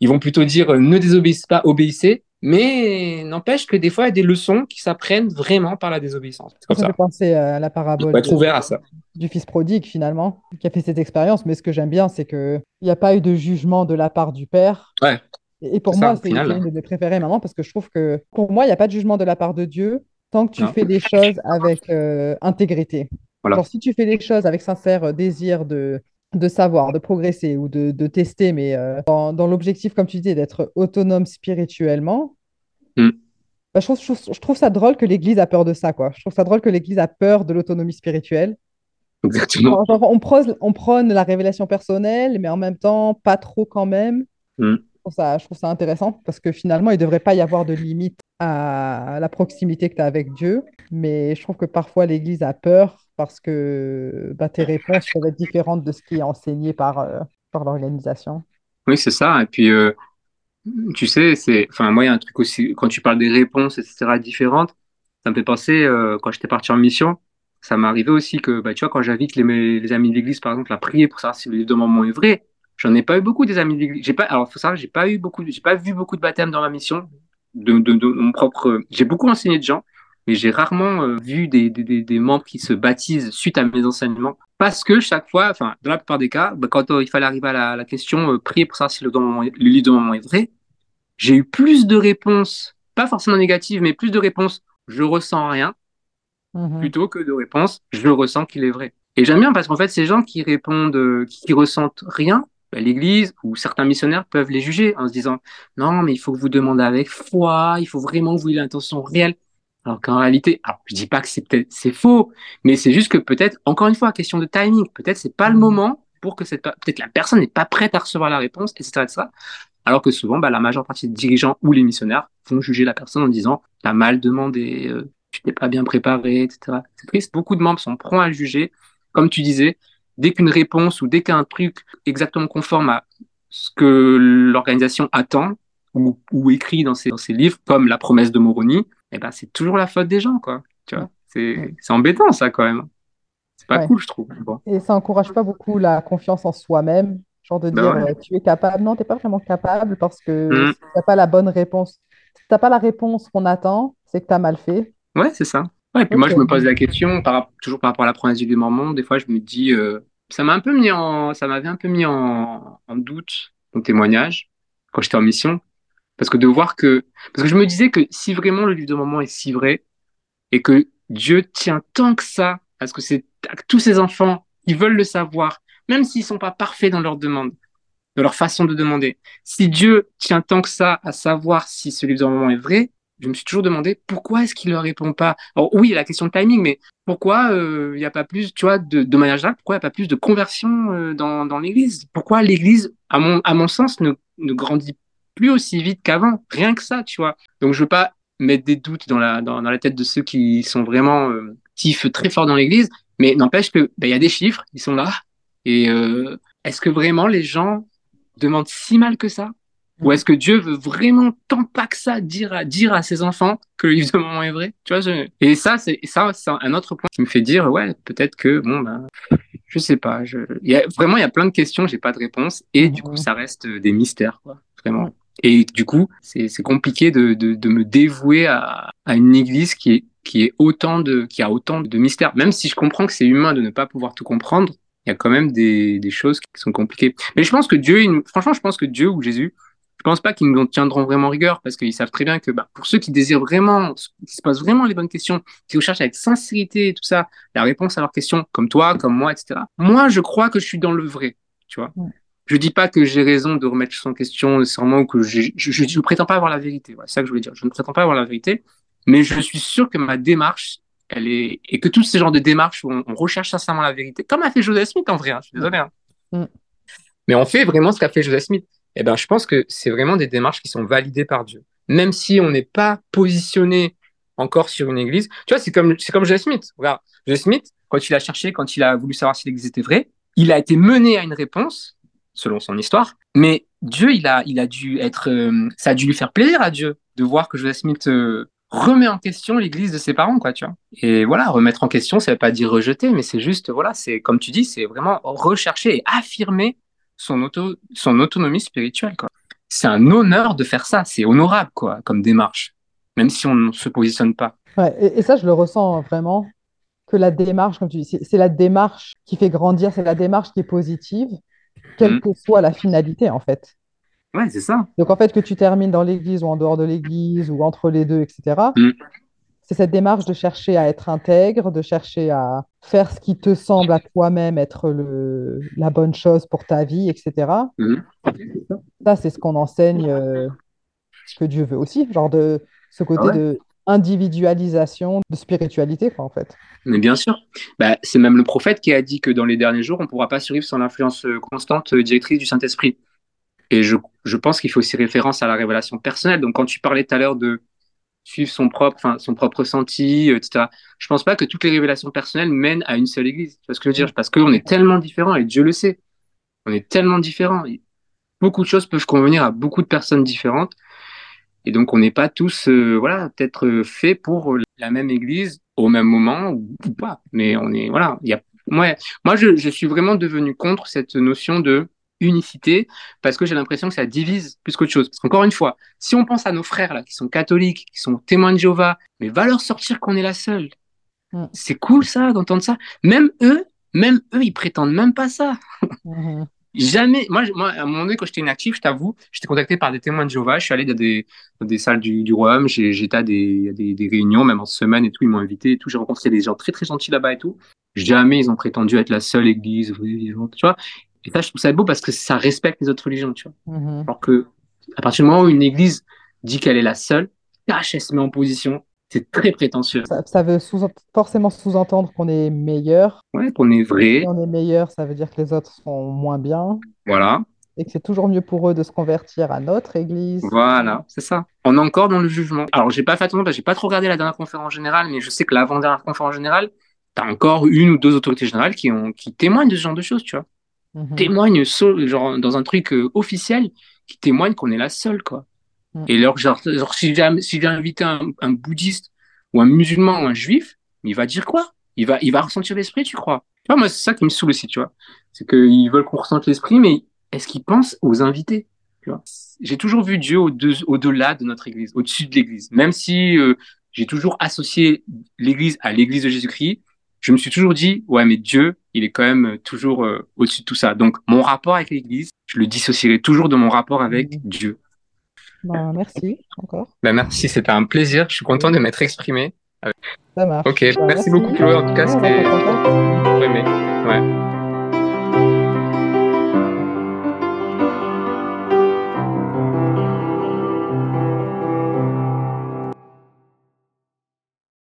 Ils vont plutôt dire euh, ne désobéissez pas, obéissez. Mais n'empêche que des fois, il y a des leçons qui s'apprennent vraiment par la désobéissance. Comme Ça ça. fait penser à la parabole faut être de- ouvert à ça. du fils prodigue, finalement, qui a fait cette expérience. Mais ce que j'aime bien, c'est qu'il n'y a pas eu de jugement de la part du père. Ouais. Et pour moi, c'est une de mes préférées maintenant parce que je trouve que pour moi, il n'y a pas de jugement de la part de Dieu tant que tu Non. fais des choses avec euh, intégrité. Voilà. Genre, si tu fais les choses avec sincère euh, désir de, de savoir, de progresser ou de, de tester, mais euh, dans, dans l'objectif, comme tu disais, d'être autonome spirituellement, Mm. bah, je trouve, je trouve- je trouve ça drôle que l'Église a peur de ça, quoi. Je trouve ça drôle que l'Église a peur de l'autonomie spirituelle. Exactement. Genre, genre, on prône, on prône la révélation personnelle, mais en même temps, pas trop quand même. Mm. Je trouve ça, intéressant parce que finalement, il ne devrait pas y avoir de limite à la proximité que tu as avec Dieu. Mais je trouve que parfois, l'Église a peur parce que bah, tes réponses peuvent être différentes de ce qui est enseigné par, euh, par l'organisation. Oui, c'est ça. Et puis, euh, tu sais, moi, il y a un truc aussi, quand tu parles des réponses, etc., différentes, ça me fait penser, euh, quand j'étais parti en mission, ça m'est arrivé aussi que, bah, tu vois, quand j'invite les amis de l'église, par exemple, à prier pour savoir si le demandement est vrai, j'en ai pas eu beaucoup des amis de l'église. J'ai pas, alors, faut savoir, j'ai pas eu beaucoup, j'ai pas vu beaucoup de baptêmes dans ma mission, de, de, de mon propre, j'ai beaucoup enseigné de gens, mais j'ai rarement euh, vu des, des, des, des membres qui se baptisent suite à mes enseignements. Parce que chaque fois, enfin, dans la plupart des cas, bah, quand euh, il fallait arriver à la, la question, euh, prier pour savoir si le, est- le lit de demandement est vrai, j'ai eu plus de réponses, pas forcément négatives, mais plus de réponses, je ressens rien, Mhm. plutôt que de réponses, je ressens qu'il est vrai. Et j'aime bien parce qu'en fait, ces gens qui répondent, euh, qui, qui ressentent rien, l'Église ou certains missionnaires peuvent les juger en se disant non, mais il faut que vous demandez avec foi, il faut vraiment que vous ayez l'intention réelle. Alors qu'en réalité, alors je dis pas que c'est peut-être c'est faux, mais c'est juste que peut-être encore une fois question de timing, peut-être c'est pas le Mhm. moment pour que cette peut-être la personne n'est pas prête à recevoir la réponse, etc. etc. Alors que souvent, bah, la majeure partie des dirigeants ou les missionnaires vont juger la personne en disant t'as mal demandé, euh, tu t'es pas bien préparé, etc. C'est triste. Beaucoup de membres sont prompts à le juger. Comme tu disais, dès qu'une réponse ou dès qu'un truc exactement conforme à ce que l'organisation attend ou, ou écrit dans ses, dans ses livres, comme La promesse de Moroni, eh ben, c'est toujours la faute des gens, quoi. Tu vois, c'est embêtant, ça, quand même. C'est pas Ouais. cool, je trouve. Bon. Et ça encourage pas beaucoup la confiance en soi-même, genre de Bah dire ouais. euh, tu es capable. Non, t'es pas vraiment capable parce que Mm. si t'as pas la bonne réponse. Si t'as pas la réponse qu'on attend, c'est que t'as mal fait. Ouais, c'est ça. Ouais, et puis moi, je me pose la question, par, toujours par rapport à la promesse du Mormon, des fois, je me dis, euh, ça m'a un peu mis en, ça m'avait un peu mis en, en doute, ton témoignage, quand j'étais en mission. Parce que de voir que, parce que je me disais que si vraiment le livre de Mormon est si vrai, et que Dieu tient tant que ça à ce que c'est tous ces enfants qui veulent le savoir, même s'ils sont pas parfaits dans leur demande, dans leur façon de demander. Si Dieu tient tant que ça à savoir si ce livre de Mormon est vrai, je me suis toujours demandé pourquoi est-ce qu'il leur répond pas. Alors oui, il y a la question de timing, mais pourquoi euh, il n'y a pas plus, tu vois, de, de manière générale, pourquoi il n'y a pas plus de conversion euh, dans, l'Église? Pourquoi l'Église, à mon, sens, ne, ne grandit plus aussi vite qu'avant? Rien que ça, tu vois. Donc je veux pas mettre des doutes dans la, tête de ceux qui sont vraiment euh, tifs très fort dans l'Église, mais n'empêche que ben, il y a des chiffres, ils sont là. Et euh, est-ce que vraiment les gens demandent si mal que ça? Ou est-ce que Dieu veut vraiment tant pas que ça dire à, dire à ses enfants que le livre de Mormon est vrai? Tu vois je... Et ça, c'est ça, c'est un autre point qui me fait dire, ouais, peut-être que, bon, ben, je sais pas. Je... Il y a, vraiment, il y a plein de questions, j'ai pas de réponse. Et du coup, ça reste des mystères, quoi, vraiment. Et du coup, c'est compliqué de, de, de, me dévouer à, à une église qui est, qui, est autant de, qui a autant de mystères. Même si je comprends que c'est humain de ne pas pouvoir tout comprendre, il y a quand même des, des choses qui sont compliquées. Mais je pense que Dieu, franchement, je pense que Dieu ou Jésus, je pense pas qu'ils nous en tiendront vraiment rigueur parce qu'ils savent très bien que bah, pour ceux qui désirent vraiment, qui se posent vraiment les bonnes questions, qui recherchent avec sincérité et tout ça, la réponse à leurs questions, comme toi, comme moi, etc. Moi, je crois que je suis dans le vrai, tu vois. Ouais. Je dis pas que j'ai raison de remettre en question nécessairement ou que je, je, je, je prétends pas avoir la vérité. Voilà, c'est ça que je voulais dire. Je ne prétends pas avoir la vérité, mais je suis sûr que ma démarche, elle est et que tous ces genres de démarches où on, on recherche sincèrement la vérité, comme a fait Joseph Smith en vrai. Hein, je suis désolé. Hein. Mm. Mais on fait vraiment ce qu'a fait Joseph Smith eh ben, je pense que c'est vraiment des démarches qui sont validées par Dieu. Même si on n'est pas positionné encore sur une église. Tu vois, c'est comme, c'est comme Joseph Smith. Regarde, Joseph Smith, quand il a cherché, quand il a voulu savoir si l'église était vraie, il a été mené à une réponse, selon son histoire. Mais Dieu, il a, il a dû être, euh, ça a dû lui faire plaisir à Dieu de voir que Joseph Smith euh, remet en question l'église de ses parents, quoi, tu vois. Et voilà, remettre en question, ça veut pas dire rejeter, mais c'est juste, voilà, c'est, comme tu dis, c'est vraiment rechercher et affirmer son, auto, son autonomie spirituelle. Quoi. C'est un honneur de faire ça, c'est honorable quoi, comme démarche, même si on ne se positionne pas. Ouais, et, et, ça, je le ressens vraiment, que la démarche, comme tu dis, c'est la démarche qui fait grandir, c'est la démarche qui est positive, quelle mmh. que soit la finalité en fait. Ouais, c'est ça. Donc en fait, que tu termines dans l'église ou en dehors de l'église ou entre les deux, etc. Mmh c'est cette démarche de chercher à être intègre, de chercher à faire ce qui te semble à toi-même être le, la bonne chose pour ta vie, etc. Mmh. Ça, c'est ce qu'on enseigne, euh, que Dieu veut aussi, genre de ce côté ah ouais. de individualisation, de spiritualité, quoi, en fait. Mais bien sûr. Bah, c'est même le prophète qui a dit que dans les derniers jours, on ne pourra pas survivre sans l'influence constante directrice du Saint-Esprit. Et je, je pense qu'il faut aussi référence à la révélation personnelle. Donc, quand tu parlais tout à l'heure de suivre son propre, enfin, son propre ressenti, etc. Je pense pas que toutes les révélations personnelles mènent à une seule église. Tu vois ce que je veux dire? Parce qu'on est tellement différents et Dieu le sait. On est tellement différents. Beaucoup de choses peuvent convenir à beaucoup de personnes différentes. Et donc, on n'est pas tous, euh, voilà, peut-être faits pour la même église au même moment ou, pas. Mais on est, voilà, il y a, moi, moi, je, je suis vraiment devenu contre cette notion de unicité parce que j'ai l'impression que ça divise plus qu'autre chose. Parce qu'encore une fois, si on pense à nos frères là qui sont catholiques, qui sont témoins de Jéhovah, mais va leur sortir qu'on est la seule. Mm. C'est cool ça d'entendre ça. Même eux, même eux, ils prétendent même pas ça. Mm -hmm. Jamais. Moi, moi, à un moment donné, quand j'étais inactif, je t'avoue, j'étais contacté par des témoins de Jéhovah. Je suis allé dans des, dans des salles du, du Royaume. J'étais à des, des, des, réunions, même en semaine et tout. Ils m'ont invité et tout. J'ai rencontré des gens très très gentils là-bas et tout. Jamais ils ont prétendu être la seule église vivante. Tu vois et ça, je trouve ça beau parce que ça respecte les autres religions, tu vois. Mm -hmm. Alors que, à partir du moment où une église dit qu'elle est la seule, tâche, elle se met en position. C'est très prétentieux. Ça, ça veut sous forcément sous-entendre qu'on est meilleur. Ouais, qu'on est vrai. Si on est meilleur, ça veut dire que les autres sont moins bien. Voilà. Et que c'est toujours mieux pour eux de se convertir à notre église. Voilà, c'est ça. On est encore dans le jugement. Alors, j'ai pas fait attention, j'ai pas trop regardé la dernière conférence générale, mais je sais que l'avant-dernière conférence générale, t'as encore une ou deux autorités générales qui, ont, qui témoignent de ce genre de choses, tu vois mhm. témoigne genre, dans un truc euh, officiel qui témoigne qu'on est la seule, quoi. Mm. Et alors, genre, si j'ai si invité un, un, bouddhiste ou un musulman ou un juif, il va dire quoi? Il va, il va ressentir l'esprit, tu crois? Tu vois, moi, c'est ça qui me saoule aussi, tu vois. C'est qu'ils veulent qu'on ressente l'esprit, mais est-ce qu'ils pensent aux invités J'ai toujours vu Dieu au-delà de notre Église, au-dessus de l'Église. Même si euh, j'ai toujours associé l'Église à l'Église de Jésus-Christ, je me suis toujours dit, ouais, mais Dieu, il est quand même euh, toujours euh, au-dessus de tout ça. Donc, mon rapport avec l'Église, je le dissocierai toujours de mon rapport avec mmh. Dieu. Bah, merci encore. Bah, merci, c'était un plaisir. Je suis content de m'être exprimé. Ça marche. Ok, bah, merci, beaucoup Chloé. En tout cas, c'était.